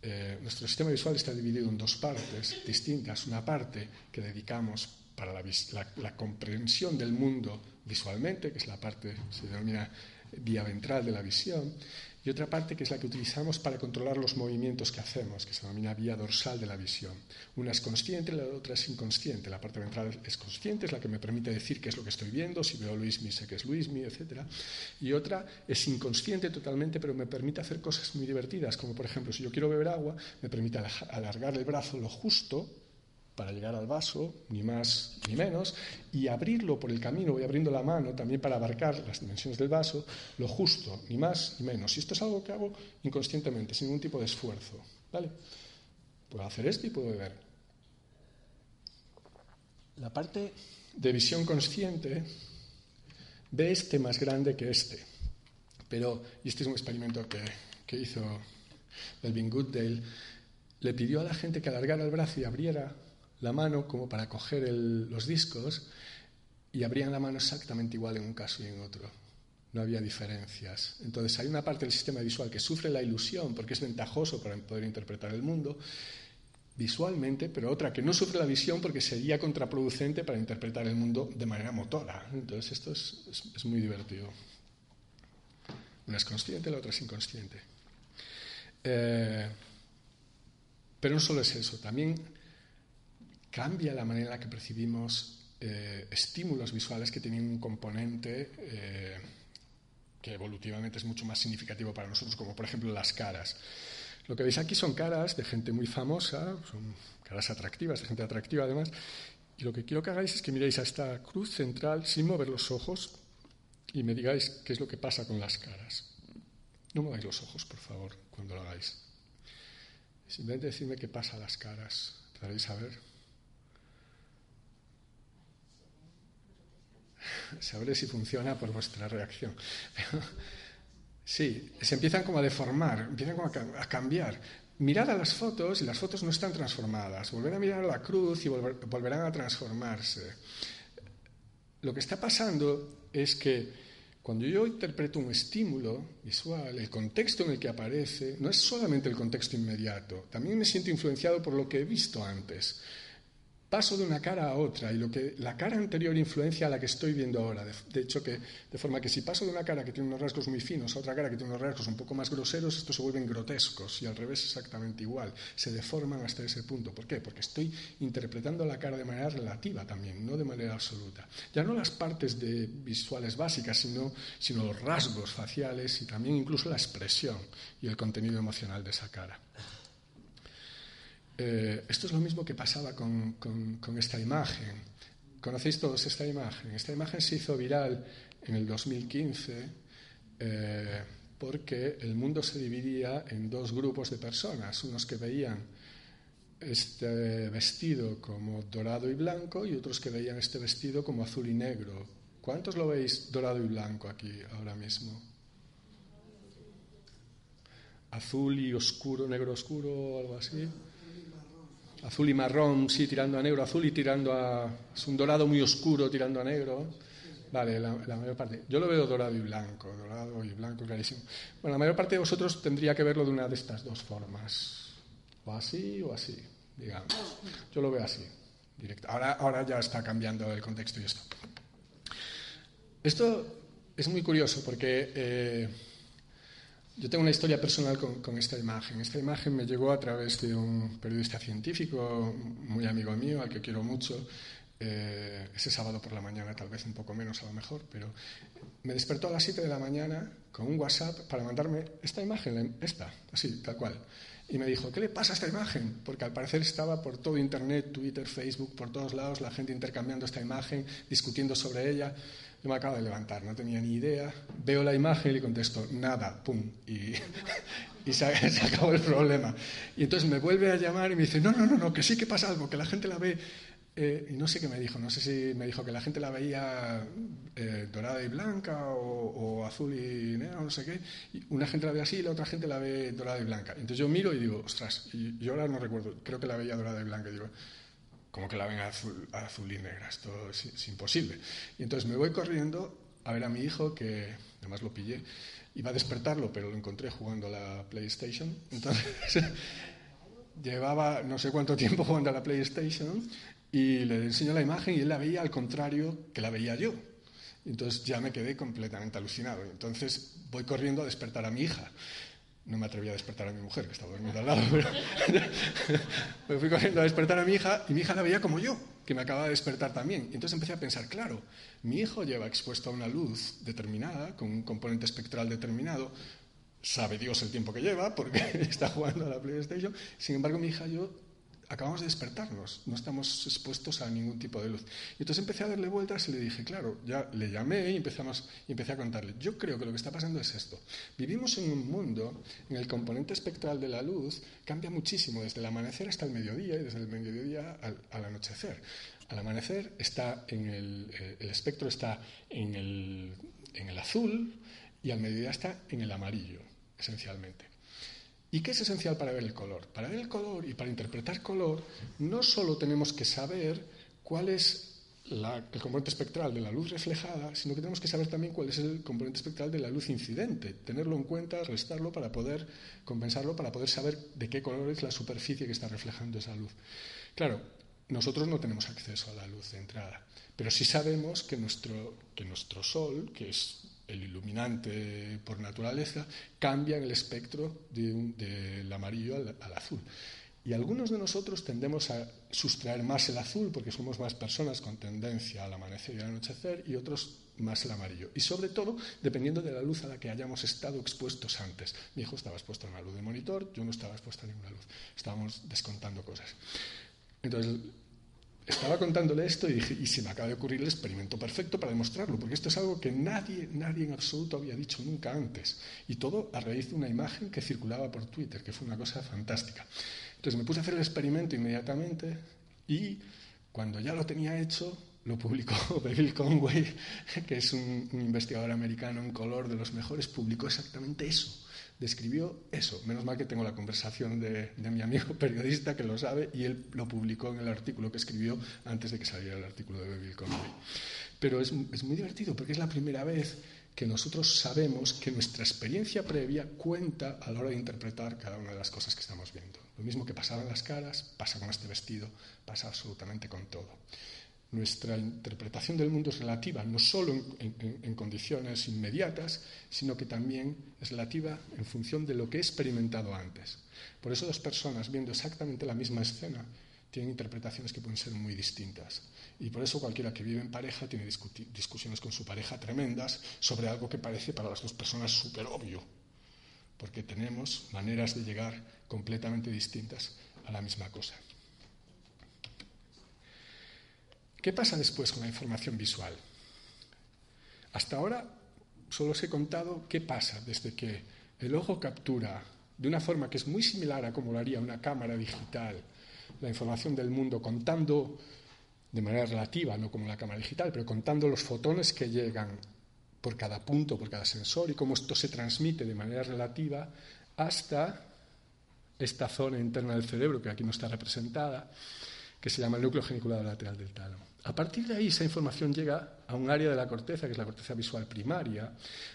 eh, nuestro sistema visual está dividido en dos partes distintas. Una parte que dedicamos para la, comprensión del mundo visualmente, que es la parte, se denomina vía ventral de la visión, y otra parte que es la que utilizamos para controlar los movimientos que hacemos, que se denomina vía dorsal de la visión. Una es consciente, la otra es inconsciente. La parte ventral es consciente, es la que me permite decir qué es lo que estoy viendo, si veo Luismi sé que es Luismi, etc. Y otra es inconsciente totalmente, pero me permite hacer cosas muy divertidas, como por ejemplo, si yo quiero beber agua, me permite alargar el brazo lo justo para llegar al vaso, ni más ni menos, y abrirlo por el camino, voy abriendo la mano también para abarcar las dimensiones del vaso, lo justo, ni más ni menos. Y esto es algo que hago inconscientemente, sin ningún tipo de esfuerzo. ¿Vale? Puedo hacer esto y puedo beber. La parte de visión consciente ve este más grande que este. Pero, y este es un experimento que, que hizo Melvin Goodale, le pidió a la gente que alargara el brazo y abriera la mano como para coger los discos y abrían la mano exactamente igual en un caso y en otro. No había diferencias. Entonces hay una parte del sistema visual que sufre la ilusión porque es ventajoso para poder interpretar el mundo visualmente, pero otra que no sufre la visión porque sería contraproducente para interpretar el mundo de manera motora. Entonces esto es, muy divertido. Una es consciente, la otra es inconsciente. Eh, pero no solo es eso, también cambia la manera en la que percibimos eh, estímulos visuales que tienen un componente eh, que evolutivamente es mucho más significativo para nosotros, como por ejemplo las caras. Lo que veis aquí son caras de gente muy famosa, son caras atractivas, de gente atractiva además, y lo que quiero que hagáis es que miréis a esta cruz central sin mover los ojos y me digáis qué es lo que pasa con las caras. No mováis los ojos, por favor, cuando lo hagáis. Simplemente decidme qué pasa a las caras. Tratáis a ver. Sabré si funciona por vuestra reacción. sí, se empiezan como a deformar, empiezan como a, cambiar. Mirad a las fotos y las fotos no están transformadas. Volver a mirar a la cruz y volverán a transformarse. Lo que está pasando es que cuando yo interpreto un estímulo visual, el contexto en el que aparece no es solamente el contexto inmediato, también me siento influenciado por lo que he visto antes. Paso de una cara a otra y lo que la cara anterior influencia a la que estoy viendo ahora. De, hecho, que, de forma que si paso de una cara que tiene unos rasgos muy finos a otra cara que tiene unos rasgos un poco más groseros, estos se vuelven grotescos y al revés exactamente igual. Se deforman hasta ese punto. ¿Por qué? Porque estoy interpretando la cara de manera relativa también, no de manera absoluta. Ya no las partes de visuales básicas, sino, sino los rasgos faciales y también incluso la expresión y el contenido emocional de esa cara. Eh, esto es lo mismo que pasaba con, esta imagen. ¿Conocéis todos esta imagen? Esta imagen se hizo viral en el 2015 eh, porque el mundo se dividía en dos grupos de personas, unos que veían este vestido como dorado y blanco y otros que veían este vestido como azul y negro. ¿Cuántos lo veis dorado y blanco aquí ahora mismo? Azul y oscuro, negro oscuro o algo así azul y marrón, sí, tirando a negro, azul y tirando a... Es un dorado muy oscuro tirando a negro. Vale, la, mayor parte. Yo lo veo dorado y blanco, dorado y blanco, clarísimo. Bueno, la mayor parte de vosotros tendría que verlo de una de estas dos formas. O así o así, digamos. Yo lo veo así, directo. Ahora, ahora ya está cambiando el contexto y esto. Esto es muy curioso porque... Eh, yo tengo una historia personal con, esta imagen. Esta imagen me llegó a través de un periodista científico, muy amigo mío, al que quiero mucho. Eh, ese sábado por la mañana, tal vez un poco menos a lo mejor, pero me despertó a las 7 de la mañana con un WhatsApp para mandarme esta imagen, esta, así, tal cual. Y me dijo, ¿qué le pasa a esta imagen? Porque al parecer estaba por todo Internet, Twitter, Facebook, por todos lados, la gente intercambiando esta imagen, discutiendo sobre ella. Yo me acabo de levantar, no tenía ni idea. Veo la imagen y le contesto, nada, pum. Y, se, acabó el problema. Y entonces me vuelve a llamar y me dice, no, no, no, no, que sí que pasa algo, que la gente la ve. Eh, y no sé qué me dijo, no sé si me dijo que la gente la veía eh, dorada y blanca o, azul y negra, no sé qué. Y una gente la ve así y la otra gente la ve dorada y blanca. Entonces yo miro y digo, ostras, y yo ahora no recuerdo, creo que la veía dorada y blanca. Y digo, como que la ven azul, azul y negra, esto es, imposible. Y entonces me voy corriendo a ver a mi hijo, que además lo pillé, iba a despertarlo, pero lo encontré jugando a la PlayStation. Entonces *laughs* llevaba no sé cuánto tiempo jugando a la PlayStation y le enseño la imagen y él la veía al contrario que la veía yo. Entonces ya me quedé completamente alucinado. Entonces voy corriendo a despertar a mi hija no me atreví a despertar a mi mujer, que estaba dormida al lado, *laughs* pero *laughs* me fui corriendo a despertar a mi hija y mi hija la veía como yo, que me acababa de despertar también. Entonces empecé a pensar, claro, mi hijo lleva expuesto a una luz determinada, con un componente espectral determinado, sabe Dios el tiempo que lleva, porque *laughs* está jugando a la PlayStation, sin embargo mi hija yo acabamos de despertarnos, no estamos expuestos a ningún tipo de luz. Y entonces empecé a darle vueltas y le dije, claro, ya le llamé y, empezamos, y empecé a contarle, yo creo que lo que está pasando es esto. Vivimos en un mundo en el componente espectral de la luz cambia muchísimo desde el amanecer hasta el mediodía y desde el mediodía al, anochecer. Al amanecer está en el, eh, el espectro está en el, en el azul y al mediodía está en el amarillo, esencialmente. ¿Y qué es esencial para ver el color? Para ver el color y para interpretar color, no solo tenemos que saber cuál es el componente espectral de la luz reflejada, sino que tenemos que saber también cuál es el componente espectral de la luz incidente, tenerlo en cuenta, restarlo para poder compensarlo, para poder saber de qué color es la superficie que está reflejando esa luz. Claro, nosotros no tenemos acceso a la luz de entrada, pero sí sabemos que nuestro, que nuestro Sol, que es el iluminante por naturaleza, cambia el espectro del amarillo al, azul. Y algunos de nosotros tendemos a sustraer más el azul porque somos más personas con tendencia al amanecer y al anochecer y otros más el amarillo. Y sobre todo, dependiendo de la luz a la que hayamos estado expuestos antes. Mi hijo estaba expuesto a una luz de monitor, yo no estaba expuesto a ninguna luz. Estábamos descontando cosas. Entonces, estaba contándole esto y dije, y se me acaba de ocurrir el experimento perfecto para demostrarlo, porque esto es algo que nadie, nadie en absoluto había dicho nunca antes. Y todo a raíz de una imagen que circulaba por Twitter, que fue una cosa fantástica. Entonces me puse a hacer el experimento inmediatamente y cuando ya lo tenía hecho, lo publicó *laughs* Bill Conway, que es un investigador americano en color de los mejores, publicó exactamente eso describió eso. Menos mal que tengo la conversación de, mi amigo *laughs* periodista que lo sabe y él lo publicó en el artículo que escribió antes de que saliera el artículo de Bill Conway. Pero es, muy divertido porque es la primera vez que nosotros sabemos que nuestra experiencia previa cuenta a la hora de interpretar cada una de las cosas que estamos viendo. Lo mismo que pasaba en las caras, pasa con este vestido, pasa absolutamente con todo. Nuestra interpretación del mundo es relativa no solo en, condiciones inmediatas, sino que también es relativa en función de lo que he experimentado antes. Por eso dos personas viendo exactamente la misma escena tienen interpretaciones que pueden ser muy distintas. Y por eso cualquiera que vive en pareja tiene discusiones con su pareja tremendas sobre algo que parece para las dos personas súper obvio, porque tenemos maneras de llegar completamente distintas a la misma cosa. ¿Qué pasa después con la información visual? Hasta ahora solo os he contado qué pasa desde que el ojo captura de una forma que es muy similar a como lo haría una cámara digital la información del mundo contando de manera relativa, no como la cámara digital, pero contando los fotones que llegan por cada punto, por cada sensor y cómo esto se transmite de manera relativa hasta esta zona interna del cerebro que aquí no está representada, que se llama el núcleo geniculado lateral del tálamo. A partir de ahí esa información llega a un área de la corteza, que es la corteza visual primaria,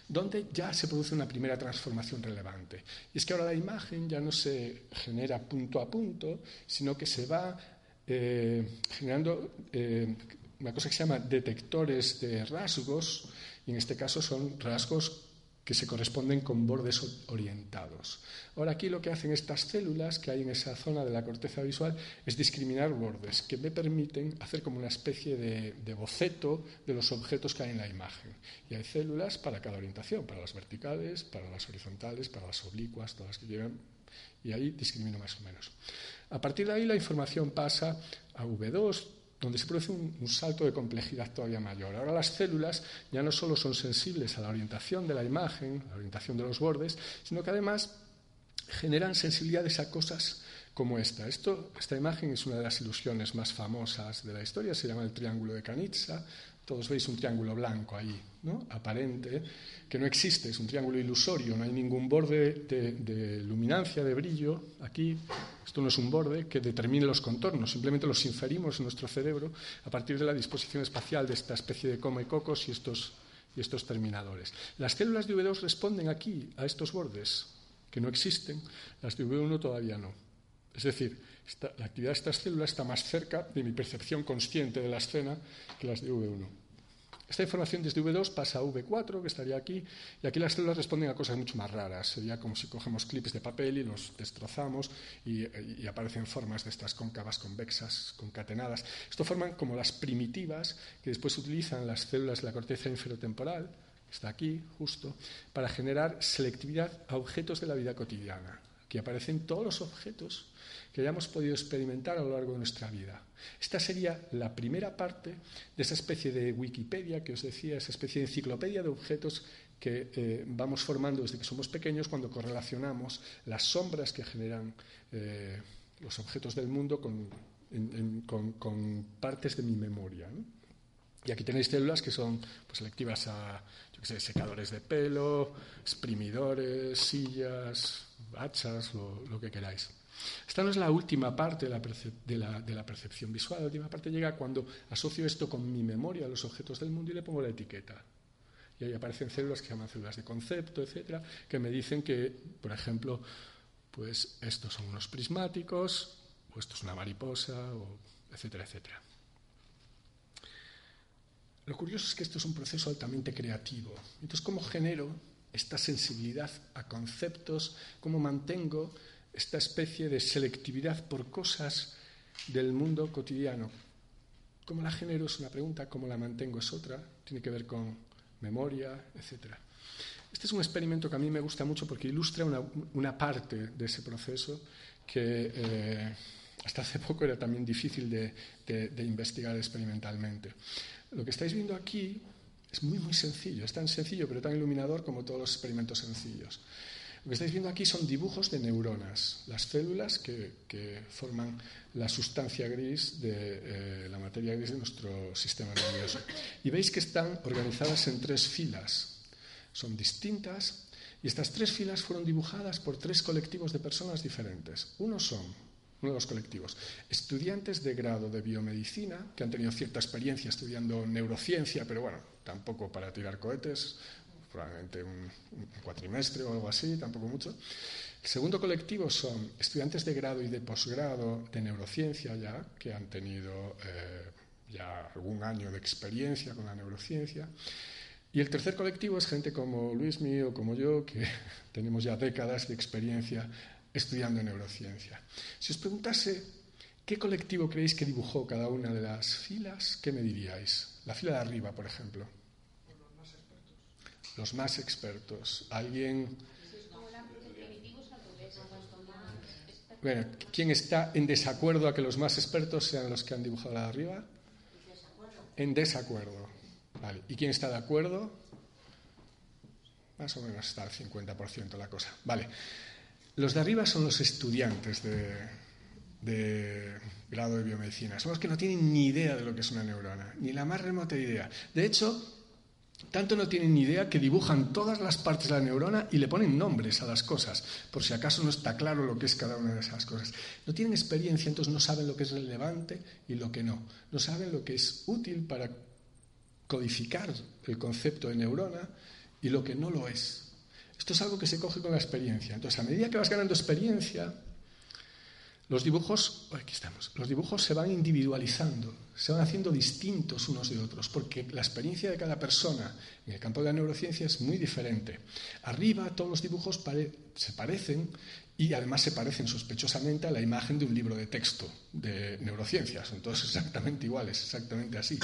donde ya se produce una primera transformación relevante. Y es que ahora la imagen ya no se genera punto a punto, sino que se va eh, generando eh, una cosa que se llama detectores de rasgos, y en este caso son rasgos que se corresponden con bordes orientados. Ahora aquí lo que hacen estas células que hay en esa zona de la corteza visual es discriminar bordes que me permiten hacer como una especie de, boceto de los objetos que hay en la imagen. Y hay células para cada orientación, para las verticales, para las horizontales, para las oblicuas, todas las que llegan. Y ahí discrimino más o menos. A partir de ahí la información pasa a V2, donde se produce un, salto de complejidad todavía mayor. Ahora las células ya no solo son sensibles a la orientación de la imagen, a la orientación de los bordes, sino que además generan sensibilidades a cosas como esta. esta imagen es una de las ilusiones más famosas de la historia, se llama el triángulo de Kanitsa, todos veis un triángulo blanco ahí, aparente, que no existe, es un triángulo ilusorio, no hay ningún borde de, luminancia, de brillo. Aquí, esto no es un borde que determine los contornos, simplemente los inferimos en nuestro cerebro a partir de la disposición espacial de esta especie de coma y cocos y estos, y estos terminadores. Las células de V2 responden aquí a estos bordes que no existen, las de V1 todavía no. Es decir, la actividad de estas células está más cerca de mi percepción consciente de la escena que las de V1. Esta información desde V2 pasa a V4, que estaría aquí, y aquí las células responden a cosas mucho más raras. Sería como si cogemos clips de papel y los destrozamos y, y aparecen formas de estas cóncavas, convexas, concatenadas. Esto forman como las primitivas que después utilizan las células de la corteza inferotemporal, que está aquí justo, para generar selectividad a objetos de la vida cotidiana. Aquí aparecen todos los objetos que hayamos podido experimentar a lo largo de nuestra vida. Esta sería la primera parte de esa especie de Wikipedia que os decía, esa especie de enciclopedia de objetos que eh, vamos formando desde que somos pequeños cuando correlacionamos las sombras que generan eh, los objetos del mundo con, partes de mi memoria. Y aquí tenéis células que son pues, selectivas a secadores de pelo, exprimidores, sillas, hachas, lo que queráis. Esta no es la última parte de la, percepción visual. La última parte llega cuando asocio esto con mi memoria, los objetos del mundo, y le pongo la etiqueta. Y ahí aparecen células que se llaman células de concepto, etcétera, que me dicen que, por ejemplo, pues estos son unos prismáticos, o esto es una mariposa, etcétera, etcétera. Lo curioso es que esto es un proceso altamente creativo. Entonces, ¿cómo genero esta sensibilidad a conceptos? ¿Cómo mantengo esta especie de selectividad por cosas del mundo cotidiano. ¿Cómo la genero? Es una pregunta, ¿cómo la mantengo? Es otra, tiene que ver con memoria, etc. Este es un experimento que a mí me gusta mucho porque ilustra una, parte de ese proceso que eh, hasta hace poco era también difícil de, de investigar experimentalmente. Lo que estáis viendo aquí es muy, muy sencillo, es tan sencillo pero tan iluminador como todos los experimentos sencillos. Lo que estáis viendo aquí son dibujos de neuronas, las células que, forman la sustancia gris de eh, la materia gris de nuestro sistema nervioso. Y veis que están organizadas en tres filas. Son distintas y estas tres filas fueron dibujadas por tres colectivos de personas diferentes. Uno son, uno de los colectivos, estudiantes de grado de biomedicina que han tenido cierta experiencia estudiando neurociencia, pero bueno, tampoco para tirar cohetes, probablemente un, cuatrimestre o algo así, tampoco mucho. El segundo colectivo son estudiantes de grado y de posgrado de neurociencia ya, que han tenido eh, ya algún año de experiencia con la neurociencia. Y el tercer colectivo es gente como Luis mío, como yo, que *laughs* tenemos ya décadas de experiencia estudiando neurociencia. Si os preguntase qué colectivo creéis que dibujó cada una de las filas, ¿qué me diríais? La fila de arriba, por ejemplo. Los más expertos. Más expertos. ¿Alguien? Bueno, ¿quién está en desacuerdo a que los más expertos sean los que han dibujado la de arriba? En desacuerdo. Vale. ¿Y quién está de acuerdo? Más o menos está al 50% la cosa. Vale. Los de arriba son los estudiantes de, grado de biomedicina. Son los que no tienen ni idea de lo que es una neurona, ni la más remota idea. De hecho, tanto no tienen ni idea que dibujan todas las partes de la neurona y le ponen nombres a las cosas, por si acaso no está claro lo que es cada una de esas cosas. No tienen experiencia, entonces no saben lo que es relevante y lo que no. No saben lo que es útil para codificar el concepto de neurona y lo que no lo es. Esto es algo que se coge con la experiencia. Entonces, a medida que vas ganando experiencia, los dibujos, aquí estamos, los dibujos se van individualizando, se van haciendo distintos unos de otros, porque la experiencia de cada persona en el campo de la neurociencia es muy diferente. Arriba todos los dibujos se parecen y además se parecen sospechosamente a la imagen de un libro de texto de neurociencias. Son todos *laughs* exactamente iguales, exactamente así.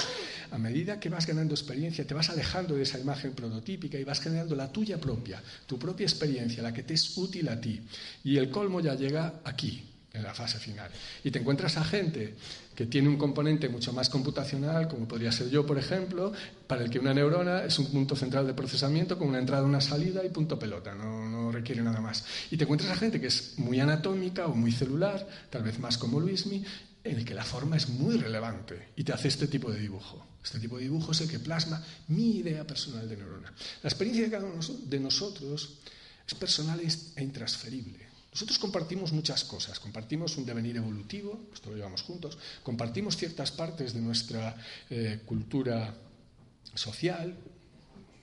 A medida que vas ganando experiencia, te vas alejando de esa imagen prototípica y vas generando la tuya propia, tu propia experiencia, la que te es útil a ti. Y el colmo ya llega aquí, en la fase final. Y te encuentras a gente que tiene un componente mucho más computacional, como podría ser yo, por ejemplo, para el que una neurona es un punto central de procesamiento con una entrada, una salida y punto pelota, no, no requiere nada más. Y te encuentras a gente que es muy anatómica o muy celular, tal vez más como Luismi, en el que la forma es muy relevante y te hace este tipo de dibujo. Este tipo de dibujo es el que plasma mi idea personal de neurona. La experiencia de cada uno de nosotros es personal e intransferible. Nosotros compartimos muchas cosas, compartimos un devenir evolutivo, esto lo llevamos juntos, compartimos ciertas partes de nuestra eh, cultura social,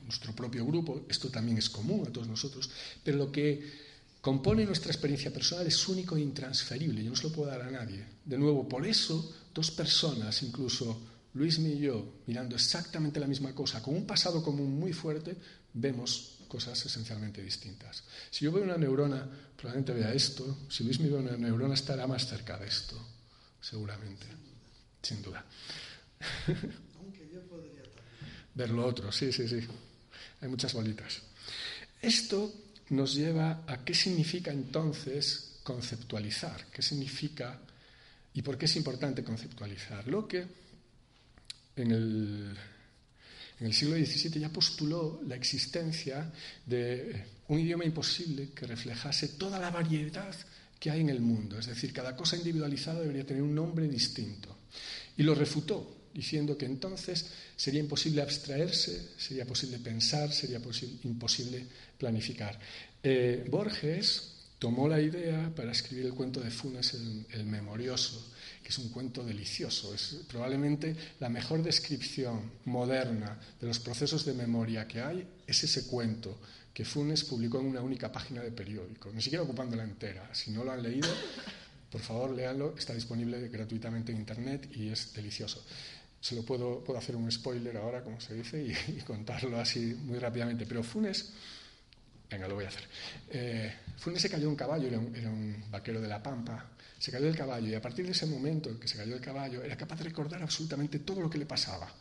nuestro propio grupo, esto también es común a todos nosotros, pero lo que compone nuestra experiencia personal es único e intransferible, yo no se lo puedo dar a nadie. De nuevo, por eso dos personas, incluso Luis y yo, mirando exactamente la misma cosa, con un pasado común muy fuerte, vemos cosas esencialmente distintas. Si yo veo una neurona, probablemente vea esto. Si Luis me ve una neurona, estará más cerca de esto, seguramente, sin duda. Aunque yo podría Ver lo otro, sí, sí, sí. Hay muchas bolitas. Esto nos lleva a qué significa entonces conceptualizar, qué significa y por qué es importante conceptualizar. Lo que en el en el siglo XVII ya postuló la existencia de un idioma imposible que reflejase toda la variedad que hay en el mundo. Es decir, cada cosa individualizada debería tener un nombre distinto. Y lo refutó, diciendo que entonces sería imposible abstraerse, sería posible pensar, sería imposible planificar. Eh, Borges tomó la idea para escribir el cuento de Funes el Memorioso que es un cuento delicioso. Es probablemente la mejor descripción moderna de los procesos de memoria que hay, es ese cuento que Funes publicó en una única página de periódico, ni siquiera ocupándola entera. Si no lo han leído, por favor, léanlo, está disponible gratuitamente en Internet y es delicioso. Se lo puedo, puedo hacer un spoiler ahora, como se dice, y, contarlo así muy rápidamente. Pero Funes, venga, lo voy a hacer. Eh, Funes se cayó un caballo, era un vaquero de la Pampa, se cayó del caballo y a partir de ese momento en que se cayó del caballo era capaz de recordar absolutamente todo lo que le pasaba.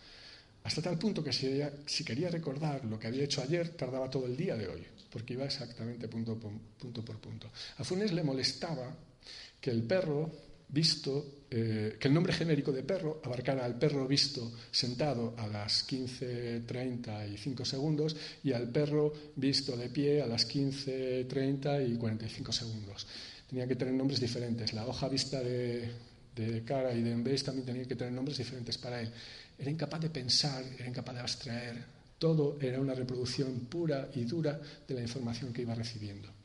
Hasta tal punto que si, quería recordar lo que había hecho ayer, tardaba todo el día de hoy, porque iba exactamente punto por punto. A Funes le molestaba que el perro visto, eh, que el nombre genérico de perro abarcara al perro visto sentado a las 15.35 segundos y al perro visto de pie a las 15.30 y 45 segundos tenía que tener nombres diferentes. La hoja vista de, cara y de vez también tenía que tener nombres diferentes para él. Era incapaz de pensar, era incapaz de abstraer. Todo era una reproducción pura y dura de la información que iba recibiendo.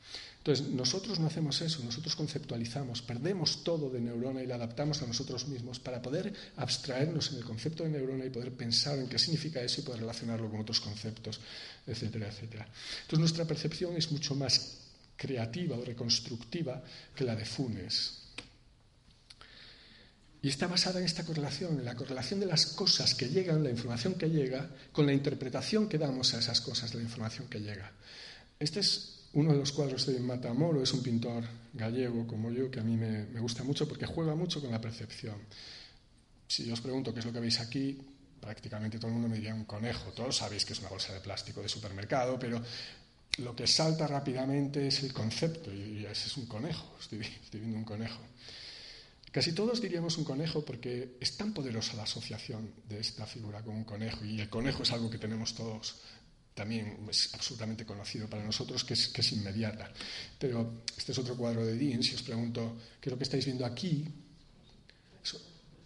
Entonces, nosotros no hacemos eso, nosotros conceptualizamos, perdemos todo de neurona y la adaptamos a nosotros mismos para poder abstraernos en el concepto de neurona y poder pensar en qué significa eso y poder relacionarlo con otros conceptos, etcétera, etcétera. Entonces, nuestra percepción es mucho más creativa o reconstructiva que la de Funes. Y está basada en esta correlación, en la correlación de las cosas que llegan, la información que llega, con la interpretación que damos a esas cosas la información que llega. Este es uno de los cuadros de Matamoro, es un pintor gallego como yo, que a mí me, gusta mucho porque juega mucho con la percepción. Si yo os pregunto qué es lo que veis aquí, prácticamente todo el mundo me diría un conejo. Todos sabéis que es una bolsa de plástico de supermercado, pero lo que salta rápidamente es el concepto, y es un conejo, estoy, estoy viendo un conejo. Casi todos diríamos un conejo porque es tan poderosa la asociación de esta figura con un conejo, y el conejo es algo que tenemos todos también es absolutamente conocido para nosotros, que es, inmediata. Pero este es otro cuadro de Dean, si os pregunto, ¿qué es lo que estáis viendo aquí?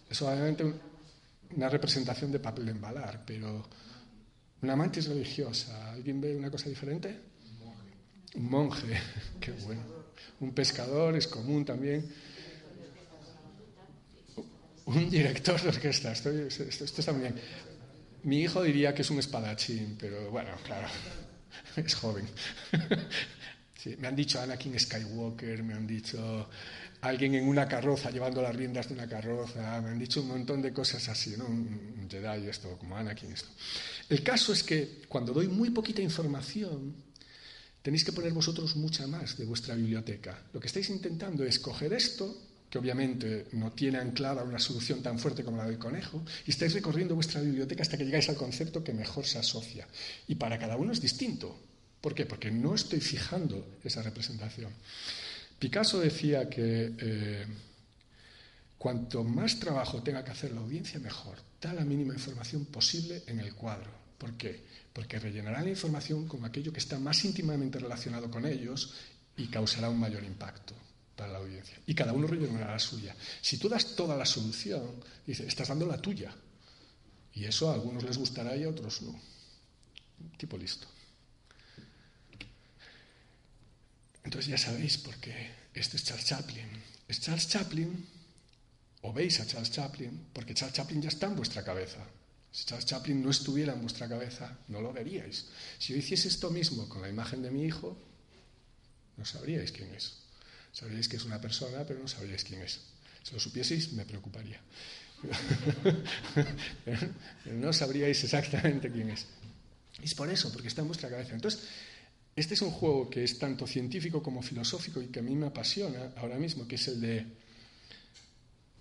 Es obviamente una representación de papel de embalar, pero una mantis religiosa, ¿alguien ve una cosa diferente? Un monje, *laughs* qué bueno. Un pescador es común también. Un director de orquesta, esto, está muy bien. Mi hijo diría que es un espadachín, pero bueno, claro, *laughs* es joven. *laughs* Me han dicho Anakin Skywalker, me han dicho alguien en una carroza llevando las riendas de una carroza, me han dicho un montón de cosas así, ¿no? Un Jedi esto, como Anakin esto. El caso es que cuando doy muy poquita información, tenéis que poner vosotros mucha más de vuestra biblioteca. Lo que estáis intentando es coger esto, que obviamente no tiene anclada una solución tan fuerte como la del conejo, y estáis recorriendo vuestra biblioteca hasta que llegáis al concepto que mejor se asocia. Y para cada uno es distinto. ¿Por qué? Porque no estoy fijando esa representación. Picasso decía que eh, cuanto más trabajo tenga que hacer la audiencia, mejor. Da la mínima información posible en el cuadro. ¿Por qué? porque rellenará la información con aquello que está más íntimamente relacionado con ellos y causará un mayor impacto para la audiencia. Y cada uno rellenará la suya. Si tú das toda la solución, dice, estás dando la tuya. Y eso a algunos les gustará y a otros no. Tipo listo. Entonces ya sabéis por qué este es Charles Chaplin. Es Charles Chaplin, o veis a Charles Chaplin, porque Charles Chaplin ya está en vuestra cabeza. Si Charles Chaplin no estuviera en vuestra cabeza, no lo veríais. Si yo hiciese esto mismo con la imagen de mi hijo, no sabríais quién es. Sabríais que es una persona, pero no sabríais quién es. Si lo supieseis, me preocuparía. *laughs* no sabríais exactamente quién es. es por eso, porque está en vuestra cabeza. Entonces, este es un juego que es tanto científico como filosófico y que a mí me apasiona ahora mismo, que es el de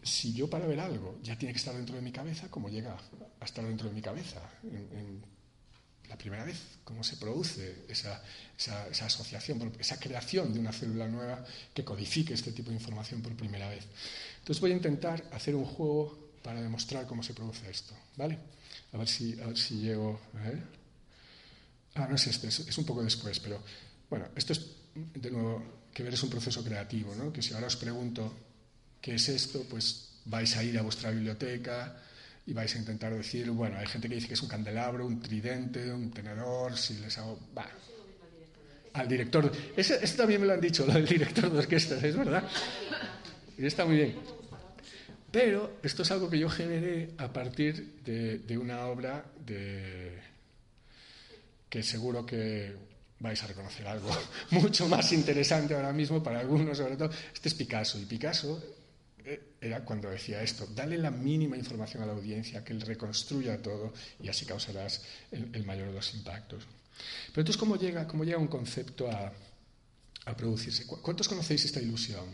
si yo para ver algo ya tiene que estar dentro de mi cabeza, ¿cómo llega a estar dentro de mi cabeza? La primera vez, cómo se produce esa, asociación, esa creación de una célula nueva que codifique este tipo de información por primera vez. Entonces voy a intentar hacer un juego para demostrar cómo se produce esto, ¿vale? A ver si, si llego... Ah, no es este, es, es un poco después, pero bueno, esto es, de nuevo, que ver es un proceso creativo, ¿no? Que si ahora os pregunto ¿qué es esto? Pues vais a ir a vuestra biblioteca y vais a intentar decir, bueno, hay gente que dice que es un candelabro, un tridente, un tenedor, si les hago... Va. Al director... Ese, también me lo han dicho, lo del director de orquesta, es verdad. Y está muy bien. Pero esto es algo que yo generé a partir de, de una obra de, que seguro que vais a reconocer algo *laughs* mucho más interesante ahora mismo para algunos, sobre todo. Este es Picasso. Y Picasso era cuando decía esto, dale la mínima información a la audiencia, que él reconstruya todo y así causarás el, mayor de los impactos. Pero entonces, ¿cómo llega, cómo llega un concepto a, producirse? ¿Cuántos conocéis esta ilusión?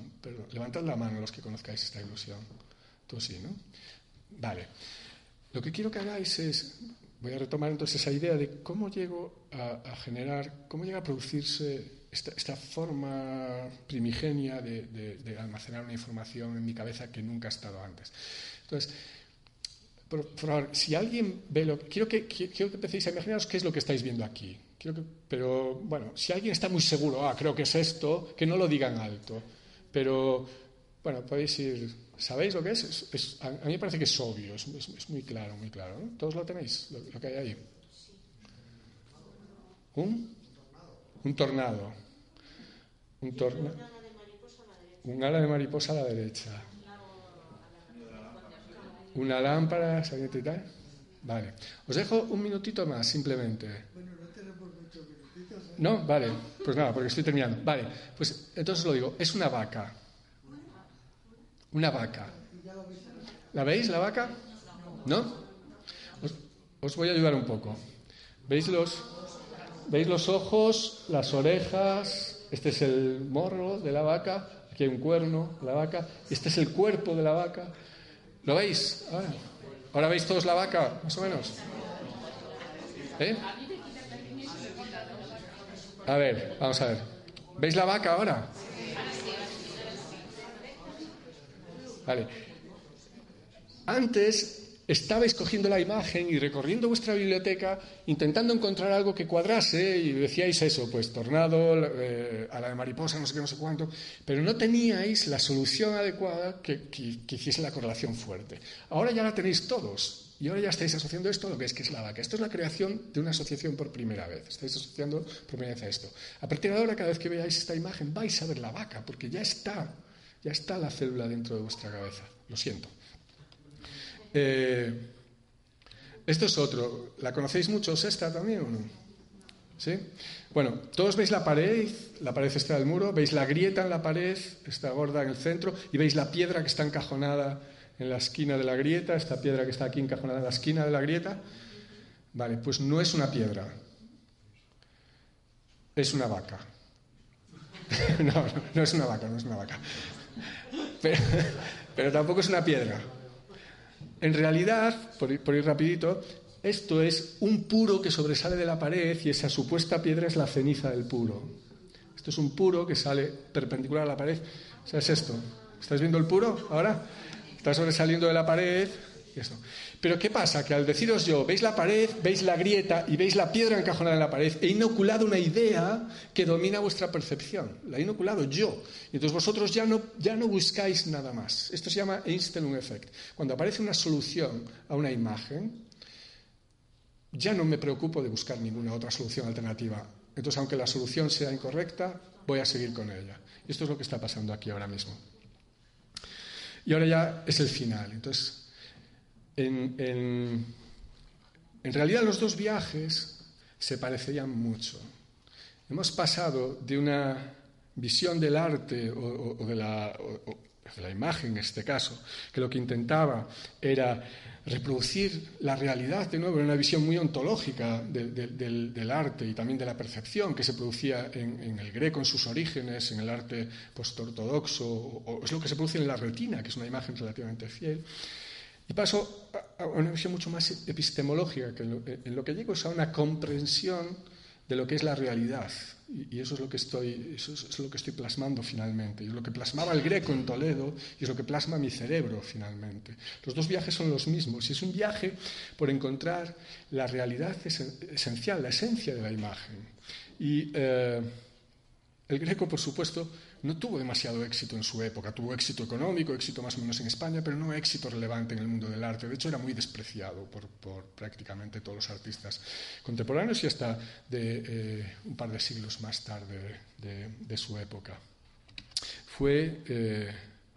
levantad la mano los que conozcáis esta ilusión. Tú sí, ¿no? Vale. Lo que quiero que hagáis es, voy a retomar entonces esa idea de cómo llego a generar, cómo llega a producirse esta, forma primigenia de, almacenar una información en mi cabeza que nunca ha estado antes. Entonces, por, favor, si alguien ve lo quiero que quiero que empecéis a imaginaros qué es lo que estáis viendo aquí. pero bueno, si alguien está muy seguro, ah, creo que es esto, que no lo digan alto. Pero bueno, podéis ir. ¿Sabéis lo que es? a mí me parece que es obvio, es, muy claro, muy claro. ¿Todos lo tenéis? Lo, lo que hay ahí. ¿Un? Un tornado. Un tornado. Un ala de mariposa a la derecha. Una lámpara saliente y tal. Vale. Os dejo un minutito más, simplemente. Bueno, no tenemos muchos minutitos. ¿eh? No, vale. Pues nada, porque estoy terminando. Vale. Pues entonces lo digo. Es una vaca. Una vaca. ¿La veis, la vaca? ¿No? Os, os voy a ayudar un poco. ¿Veis los, ¿Veis los ojos, las orejas? Este es el morro de la vaca. Aquí hay un cuerno la vaca. Este es el cuerpo de la vaca. ¿Lo veis? Ahora, ¿Ahora veis todos la vaca, más o menos. ¿Eh? A ver, vamos a ver. ¿Veis la vaca ahora? Vale. Antes estabais cogiendo la imagen y recorriendo vuestra biblioteca intentando encontrar algo que cuadrase y decíais eso, pues tornado, eh, a la de mariposa, no sé qué, no sé cuánto, pero no teníais la solución adecuada que, hiciese la correlación fuerte. Ahora ya la tenéis todos y ahora ya estáis asociando esto a lo que es que es la vaca. Esto es la creación de una asociación por primera vez. Estáis asociando por primera vez a esto. A partir de ahora, cada vez que veáis esta imagen, vais a ver la vaca, porque ya está, ya está la célula dentro de vuestra cabeza. Lo siento. Eh, esto es otro. ¿La conocéis muchos esta también o no? ¿Sí? Bueno, todos veis la pared, la pared está del muro, veis la grieta en la pared, está gorda en el centro, y veis la piedra que está encajonada en la esquina de la grieta, esta piedra que está aquí encajonada en la esquina de la grieta. Vale, pues no es una piedra, es una vaca. *laughs* no, no, es una vaca, no es una vaca. Pero tampoco es una piedra. En realidad, por ir, rapidito, esto es un puro que sobresale de la pared y esa supuesta piedra es la ceniza del puro. Esto es un puro que sale perpendicular a la pared. O sea, es esto. ¿Estáis viendo el puro ahora? Está sobresaliendo de la pared. Y eso. Pero ¿qué pasa? Que al deciros yo, veis la pared, veis la grieta y veis la piedra encajonada en la pared, he inoculado una idea que domina vuestra percepción. La he inoculado yo. Y entonces vosotros ya no, ya no buscáis nada más. Esto se llama Einstein Effect. Cuando aparece una solución a una imagen, ya no me preocupo de buscar ninguna otra solución alternativa. Entonces, aunque la solución sea incorrecta, voy a seguir con ella. Esto es lo que está pasando aquí ahora mismo. Y ahora ya es el final. Entonces, en, en, en, realidad los dos viajes se parecerían mucho. Hemos pasado de una visión del arte o, o, o de, la, o, de, la, imagen, en este caso, que lo que intentaba era reproducir la realidad de nuevo una visión muy ontológica de, de, del, del, arte y también de la percepción que se producía en, en el greco en sus orígenes, en el arte postortodoxo, o es lo que se produce en la retina, que es una imagen relativamente fiel. Y paso a una visión mucho más epistemológica, que en lo, que llego es a una comprensión de lo que es la realidad. Y, y eso, es lo que estoy, eso es lo que estoy plasmando finalmente. Y es lo que plasmaba el greco en Toledo y es lo que plasma mi cerebro finalmente. Los dos viajes son los mismos. Y es un viaje por encontrar la realidad esencial, la esencia de la imagen. Y eh, el greco, por supuesto, no tuvo demasiado éxito en su época. Tuvo éxito económico, éxito más o menos en España, pero no éxito relevante en el mundo del arte. De hecho, era muy despreciado por, por prácticamente todos los artistas contemporáneos y hasta de eh, un par de siglos más tarde de, su época. Fue eh,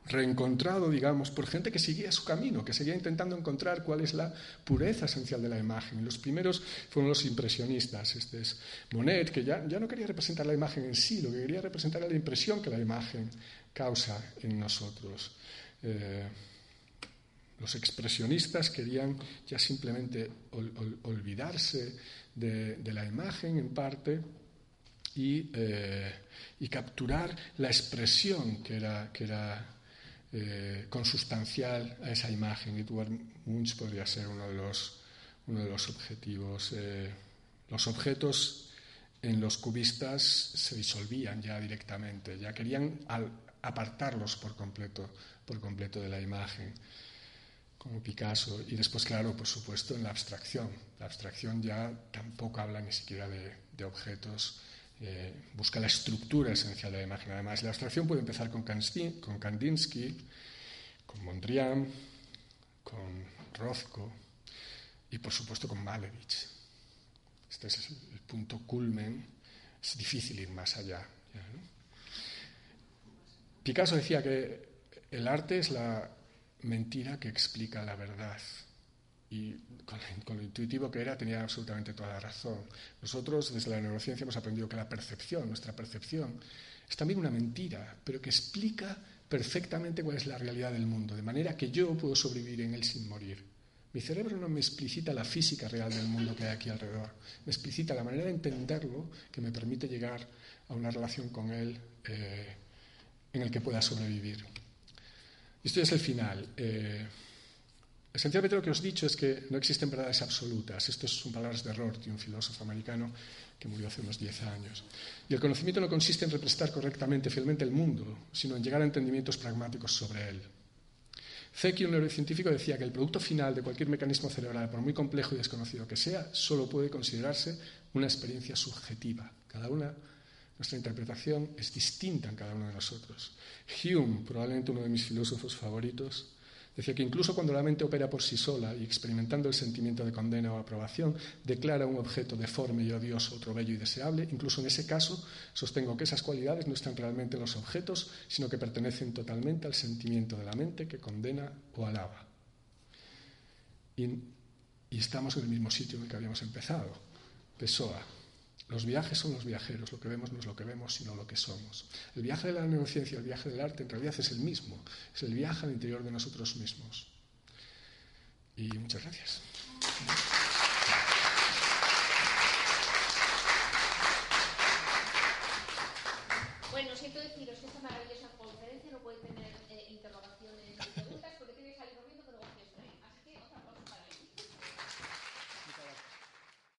reencontrado, digamos, por gente que seguía su camino, que seguía intentando encontrar cuál es la pureza esencial de la imagen. Los primeros fueron los impresionistas. Este es Monet, que ya, ya no quería representar la imagen en sí, lo que quería representar era la impresión que la imagen causa en nosotros. Eh, los expresionistas querían ya simplemente ol, ol, olvidarse de, de, la imagen en parte y, eh, y capturar la expresión que era, que era eh, consustancial a esa imagen. Edward Munch podría ser uno de los, uno de los objetivos. Eh, los objetos en los cubistas se disolvían ya directamente, ya querían apartarlos por completo, por completo de la imagen, como Picasso. Y después, claro, por supuesto, en la abstracción. La abstracción ya tampoco habla ni siquiera de, de objetos eh, busca la estructura esencial de la imagen. Además, la abstracción puede empezar con, Kandinsky, con Mondrian, con Rothko y, por supuesto, con Malevich. Este es el punto culmen. Es difícil ir más allá. Picasso decía que el arte es la mentira que explica la verdad. Y con, lo intuitivo que era, tenía absolutamente toda la razón. Nosotros, desde la neurociencia, hemos aprendido que la percepción, nuestra percepción, es también una mentira, pero que explica perfectamente cuál es la realidad del mundo, de manera que yo puedo sobrevivir en él sin morir. Mi cerebro no me explicita la física real del mundo que hay aquí alrededor, me explicita la manera de entenderlo que me permite llegar a una relación con él eh, en el que pueda sobrevivir. Esto es el final. Eh, Esencialmente lo que os he dicho es que no existen verdades absolutas. Esto son palabras de Rorty, un filósofo americano que murió hace unos 10 años. Y el conocimiento no consiste en representar correctamente, fielmente el mundo, sino en llegar a entendimientos pragmáticos sobre él. Zeki, un neurocientífico, decía que el producto final de cualquier mecanismo cerebral, por muy complejo y desconocido que sea, solo puede considerarse una experiencia subjetiva. Cada una, nuestra interpretación es distinta en cada uno de nosotros. Hume, probablemente uno de mis filósofos favoritos, Decía que incluso cuando la mente opera por sí sola y experimentando el sentimiento de condena o aprobación, declara un objeto deforme y odioso otro bello y deseable, incluso en ese caso sostengo que esas cualidades no están realmente en los objetos, sino que pertenecen totalmente al sentimiento de la mente que condena o alaba. Y, y estamos en el mismo sitio en el que habíamos empezado. Pessoa, los viajes son los viajeros, lo que vemos no es lo que vemos, sino lo que somos. El viaje de la neurociencia, el viaje del arte, en realidad es el mismo, es el viaje al interior de nosotros mismos. Y muchas gracias.